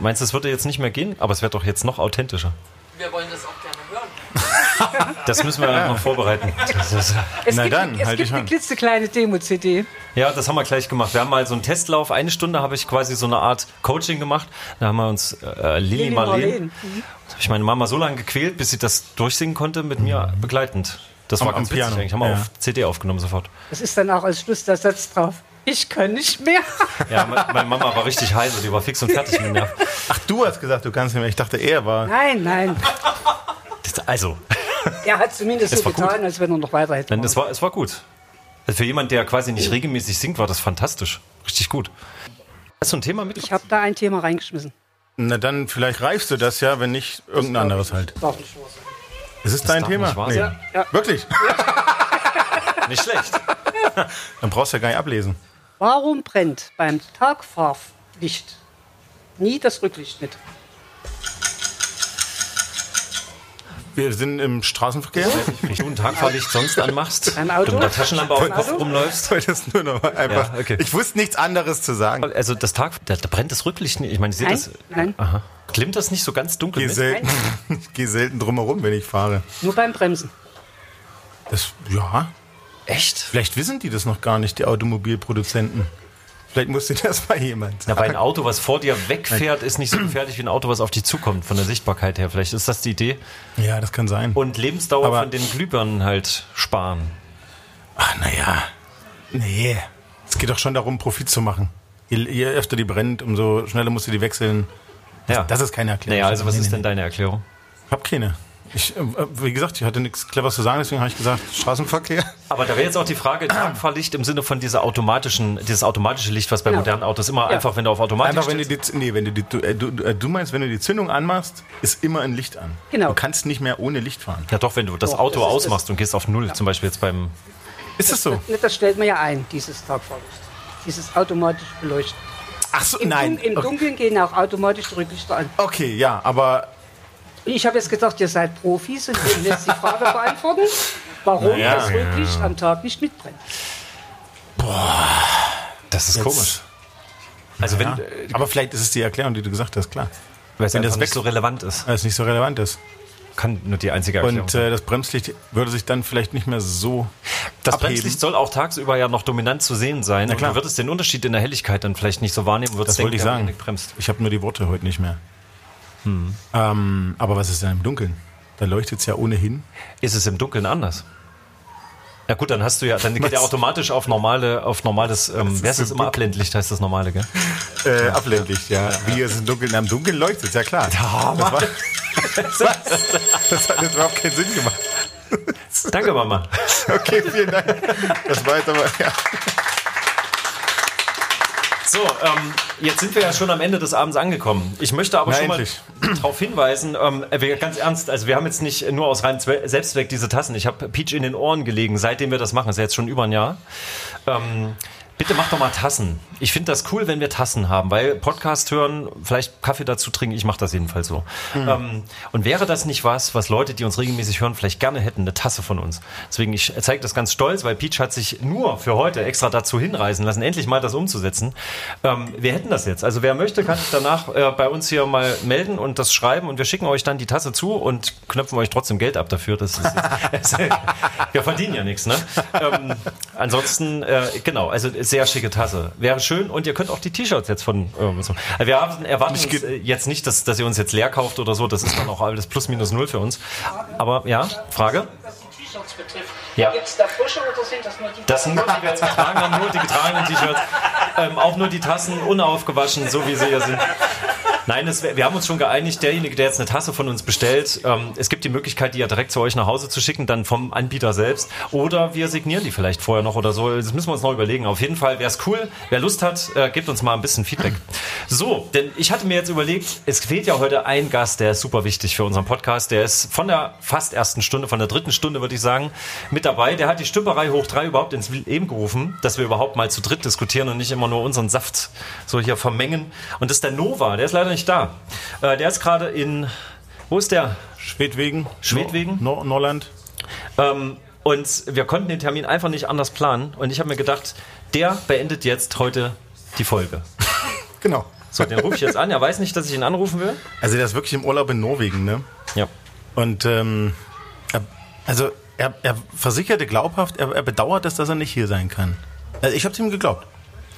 Meinst du, es würde jetzt nicht mehr gehen? Aber es wird doch jetzt noch authentischer. Wir wollen das auch. Das müssen wir noch vorbereiten. Das ist, Es Na gibt, dann, es halt gibt eine klitzekleine Demo-CD. ja, das haben wir gleich gemacht. Wir haben mal so einen Testlauf. Eine Stunde habe ich quasi so eine Art Coaching gemacht. Da haben wir uns äh, Lili, Lili Marleen. Marleen. Da habe ich meine Mama so lange gequält, bis sie das durchsingen konnte mit mir begleitend. Das Am- war am ganz witzig Piano, eigentlich. Haben wir ja. auf CD aufgenommen sofort. Das ist dann auch als Schluss der Satz drauf. Ich kann nicht mehr. Ja, me- meine Mama war richtig heiser. Die war fix und fertig mit mir. Ach, du hast gesagt, du kannst nicht mehr. Ich dachte, er war. Nein, nein. Das- Also, Er hat zumindest Es so gut. getan, als wenn er noch weiter hätte. Nein, es war, es war gut. Also für jemand, der quasi nicht regelmäßig singt, war das fantastisch. Richtig gut. Hast du ein Thema mit? ich habe da ein Thema reingeschmissen. Na dann, vielleicht reifst du das ja, wenn nicht irgendein anderes halt. Darf nicht wahr sein. Ist es dein Thema? nicht wahr sein. Ja. Wirklich? Nicht schlecht. Dann brauchst du ja gar nicht ablesen. Warum brennt beim Tagfahrlicht nie das Rücklicht mit? Wir sind im Straßenverkehr. Wie du ein Tagfahrlicht sonst anmachst, Ein Auto? du mit der Taschenlampe auf dem Kopf rumläufst. Weil das nur noch mal einfach. Ja, okay. Ich wusste nichts anderes zu sagen. Also das Tag, da, da brennt das Rücklicht nicht. Ich meine, ihr seht Nein, das. nein. Aha. Klimmt das nicht so ganz dunkel Gehe mit? selten, ich gehe selten drumherum, wenn ich fahre. Nur beim Bremsen. Das, ja, Echt? vielleicht wissen die das noch gar nicht, die Automobilproduzenten. Vielleicht musste das mal jemand Ja, sagen. weil ein Auto, was vor dir wegfährt, ist nicht so gefährlich wie ein Auto, was auf dich zukommt, von der Sichtbarkeit her. Vielleicht ist das die Idee. Ja, das kann sein. Und Lebensdauer Aber- von den Glühbirnen halt sparen. Ach, naja. Nee. Es geht doch schon darum, Profit zu machen. Je, je öfter die brennt, umso schneller musst du die wechseln. Ja. Das ist keine Erklärung. Naja, also was Nee, ist nee, denn deine Erklärung? Hab keine. Ich, äh, wie gesagt, ich hatte nichts Cleveres zu sagen, deswegen habe ich gesagt, Straßenverkehr. Aber da wäre jetzt auch die Frage, Tagfahrlicht im Sinne von dieser automatischen, dieses automatische Licht, was bei Genau. modernen Autos immer Ja. einfach, wenn du auf Automatik Einfach, wenn du die, nee, wenn du die, du, äh, du, äh, du meinst, wenn du die Zündung anmachst, ist immer ein Licht an. Genau. Du kannst nicht mehr ohne Licht fahren. Ja doch, wenn du das Doch, Auto das ist- ausmachst und gehst auf Null, zum Beispiel jetzt beim... Ist das so? Das stellt man ja ein, dieses Tagfahrlicht. Dieses automatische Beleuchten. Ach so, Im, nein. Dun Im Dunkeln gehen auch automatisch die Rücklichter an. Okay, ja, aber Ich habe jetzt gedacht, ihr seid Profis und ihr jetzt die Frage beantworten, warum Naja, das Rücklicht am Tag nicht mitbrennt. Das ist Jetzt- komisch. Also wenn, ja. äh, aber vielleicht ist es die Erklärung, die du gesagt hast, klar. weil es wenn das nicht weg- so relevant ist. Weil es nicht so relevant ist. Kann nur die einzige Erklärung Und sein. äh, das Bremslicht würde sich dann vielleicht nicht mehr so Das abheben. Bremslicht soll auch tagsüber ja noch dominant zu sehen sein. Na Und klar. du würdest den Unterschied in der Helligkeit dann vielleicht nicht so wahrnehmen. Würdest Das wollte ich sagen. Ich habe nur die Worte heute nicht mehr. Hm. Ähm, aber was ist denn im Dunkeln? Da leuchtet es ja ohnehin. Ist es im Dunkeln anders? Ja gut, dann hast du ja, dann geht Was? er automatisch auf normale, auf normales, ähm, ist wer ist das im immer. Abblendlicht, heißt das normale, gell? Äh, Abblendlicht, ja. Wie es im Dunkeln, am Dunkeln leuchtet, ja klar. das, war, das hat jetzt überhaupt keinen Sinn gemacht. Danke, Mama. Okay, vielen Dank. Das war jetzt aber, ja. So, ähm, jetzt sind wir ja schon am Ende des Abends angekommen. Ich möchte aber Na, schon endlich. mal darauf hinweisen, ähm, wir, ganz ernst, also wir haben jetzt nicht nur aus reinem Zwe Selbstzweck diese Tassen. Ich habe Peach in den Ohren gelegen, seitdem wir das machen. Das ist ja jetzt schon über ein Jahr. Ähm, bitte mach doch mal Tassen. Ich finde das cool, wenn wir Tassen haben, weil Podcast hören, vielleicht Kaffee dazu trinken, ich mache das jedenfalls so. Ähm, und wäre das nicht was, was Leute, die uns regelmäßig hören, vielleicht gerne hätten, eine Tasse von uns. Deswegen, ich zeige das ganz stolz, weil Peach hat sich nur für heute extra dazu hinreisen lassen, endlich mal das umzusetzen. Ähm, wir hätten das jetzt. Also wer möchte, kann sich danach äh, bei uns hier mal melden und das schreiben und wir schicken euch dann die Tasse zu und knöpfen euch trotzdem Geld ab dafür. Das ist jetzt, wir verdienen ja nichts, ne? Ähm, ansonsten, äh, genau, also sehr schicke Tasse. Wäre schön und ihr könnt auch die T-Shirts jetzt von äh, so. Also wir haben, erwarten uns, äh, jetzt nicht, dass, dass ihr uns jetzt leer kauft oder so. Das ist dann auch alles plus minus null für uns. Aber ja, Frage? Was die T-Shirts betrifft, Ja. gibt es da frische oder sind das nur die Das sind nur die wir jetzt getragen haben, nur die getragenen T-Shirts. Ähm, auch nur die Tassen unaufgewaschen, so wie sie hier sind. Nein, es, wir haben uns schon geeinigt, derjenige, der jetzt eine Tasse von uns bestellt, ähm, es gibt die Möglichkeit, die ja direkt zu euch nach Hause zu schicken, dann vom Anbieter selbst. Oder wir signieren die vielleicht vorher noch oder so. Das müssen wir uns noch überlegen. Auf jeden Fall wäre es cool. Wer Lust hat, äh, gebt uns mal ein bisschen Feedback. So, denn ich hatte mir jetzt überlegt, es fehlt ja heute ein Gast, der ist super wichtig für unseren Podcast. Der ist von der fast ersten Stunde, von der dritten Stunde würde ich sagen, mit dabei. Der hat die Stümperei hoch drei überhaupt ins Leben gerufen, dass wir überhaupt mal zu dritt diskutieren und nicht immer nur unseren Saft so hier vermengen. Und das ist der Nova, der ist leider nicht da. Äh, der ist gerade in, wo ist der? Schwedwegen. Schwedwegen? Nor Norland. Ähm, und wir konnten den Termin einfach nicht anders planen. Und ich habe mir gedacht, der beendet jetzt heute die Folge. Genau. So, den rufe ich jetzt an. Er weiß nicht, dass ich ihn anrufen will. Also der ist wirklich im Urlaub in Norwegen, ne? Ja. Und ähm, also er, er versicherte glaubhaft, er, er bedauert es, dass er nicht hier sein kann. Also ich habe ihm geglaubt.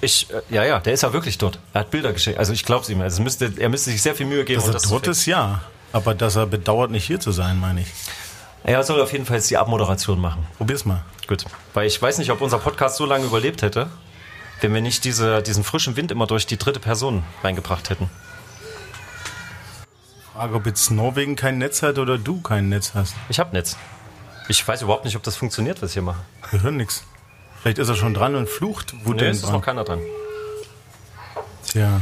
Ich, äh, ja, ja, der ist ja wirklich dort. Er hat Bilder geschickt. Also ich glaube es ihm. Also es müsste, er müsste sich sehr viel Mühe geben. Dass um er das dort ist, ja. Aber dass er bedauert, nicht hier zu sein, meine ich. Er soll auf jeden Fall jetzt die Abmoderation machen. Probier's mal. Gut. Weil ich weiß nicht, ob unser Podcast so lange überlebt hätte, wenn wir nicht diese, diesen frischen Wind immer durch die dritte Person reingebracht hätten. Frage, ob jetzt Norwegen kein Netz hat oder du kein Netz hast. Ich hab Netz. Ich weiß überhaupt nicht, ob das funktioniert, was ich hier mache. Wir hören nichts. Vielleicht ist er schon dran und flucht. Wo Nee, denn ist dran? noch keiner dran. Tja.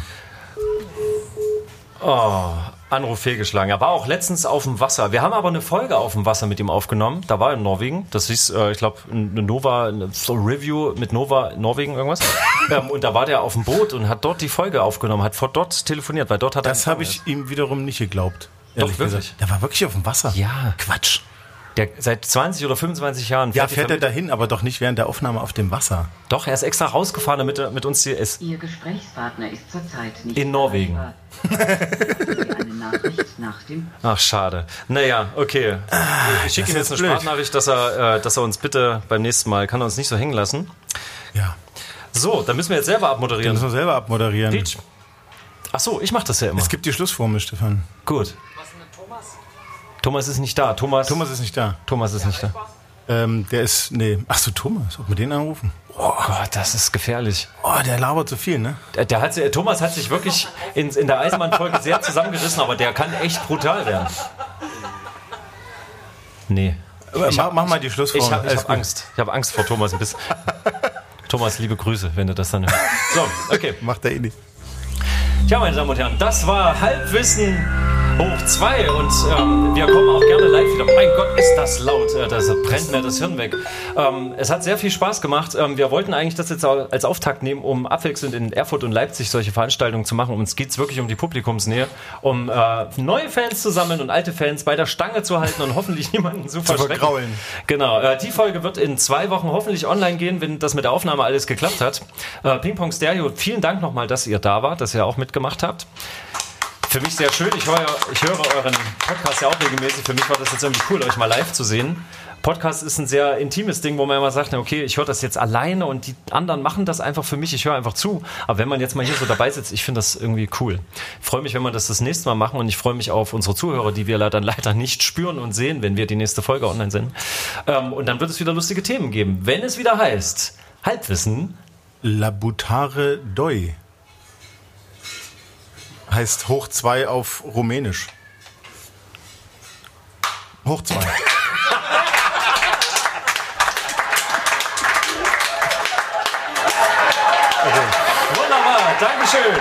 Anruf fehlgeschlagen. Er war auch letztens auf dem Wasser. Wir haben aber eine Folge auf dem Wasser mit ihm aufgenommen. Da war er in Norwegen. Das hieß, äh, ich glaube, eine Nova, eine so Review mit Nova Norwegen irgendwas. ähm, und da war der auf dem Boot und hat dort die Folge aufgenommen, hat vor dort telefoniert, weil dort hat er. Das habe ich ihm wiederum nicht geglaubt. ehrlich wirklich? gesagt. Der war wirklich auf dem Wasser. Ja. Quatsch. Der seit 20 oder 25 Jahren. Ja, die fährt er dahin, aber doch nicht während der Aufnahme auf dem Wasser. Doch, er ist extra rausgefahren, damit er mit uns hier ist. Ihr Gesprächspartner ist zurzeit nicht In Norwegen. nach Ach, schade. Naja, okay. Ich schicke ihm jetzt eine blöd. Sprachnachricht, dass er, äh, dass er uns bitte beim nächsten Mal, kann er uns nicht so hängen lassen. Ja. So, dann müssen wir jetzt selber abmoderieren. müssen wir selber abmoderieren. Peach. Ach so, ich mache das ja immer. Es gibt die Schlussformel, Stefan. Gut. Thomas ist nicht da. Thomas, Thomas ist nicht da. Thomas ist nicht da. Ähm, der ist, nee. Ach so, Thomas. Ob wir den anrufen? Oh Gott, das ist gefährlich. Oh, der labert so viel, ne? Der, der hat, sich- Thomas hat sich wirklich in, in der Eisenbahnfolge sehr zusammengerissen, aber der kann echt brutal werden. Nee. Aber mach, mach mal die Schlussformel. Ich habe hab gut. Angst. Ich habe Angst vor Thomas ein bisschen. Thomas, liebe Grüße, wenn du das dann hörst. So, okay. Macht er eh nicht. Ja, meine Damen und Herren, das war Halbwissen hoch 2 und ähm, wir kommen auch gerne live wieder. Mein Gott, ist das laut, äh, das brennt mir das Hirn weg. Ähm, es hat sehr viel Spaß gemacht. Ähm, wir wollten eigentlich das jetzt als Auftakt nehmen, um abwechselnd in Erfurt und Leipzig solche Veranstaltungen zu machen. Uns geht's wirklich um die Publikumsnähe, um äh, neue Fans zu sammeln und alte Fans bei der Stange zu halten und hoffentlich niemanden zu verschrecken. vergraulen. Genau, äh, die Folge wird in zwei Wochen hoffentlich online gehen, wenn das mit der Aufnahme alles geklappt hat. Äh, Ping Pong Stereo, vielen Dank nochmal, dass ihr da wart, dass ihr auch mitgemacht habt. Für mich sehr schön. Ich höre, ich höre euren Podcast ja auch regelmäßig. Für mich war das jetzt irgendwie cool, euch mal live zu sehen. Podcast ist ein sehr intimes Ding, wo man immer sagt, okay, ich höre das jetzt alleine und die anderen machen das einfach für mich. Ich höre einfach zu. Aber wenn man jetzt mal hier so dabei sitzt, ich finde das irgendwie cool. Ich freue mich, wenn wir das das nächste Mal machen und ich freue mich auf unsere Zuhörer, die wir dann leider nicht spüren und sehen, wenn wir die nächste Folge online sind. Ähm, und dann wird es wieder lustige Themen geben. Wenn es wieder heißt, Halbwissen, Labutare Doi. Heißt hoch 2 auf Rumänisch. Hoch 2. Wunderbar, Dankeschön.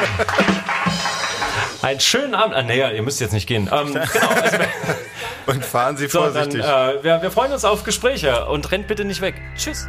Einen schönen Abend. Ah, naja, ihr müsst jetzt nicht gehen. Ähm, genau, also, Und fahren Sie so, dann, vorsichtig. äh, wir, wir freuen uns auf Gespräche und rennt bitte nicht weg. Tschüss.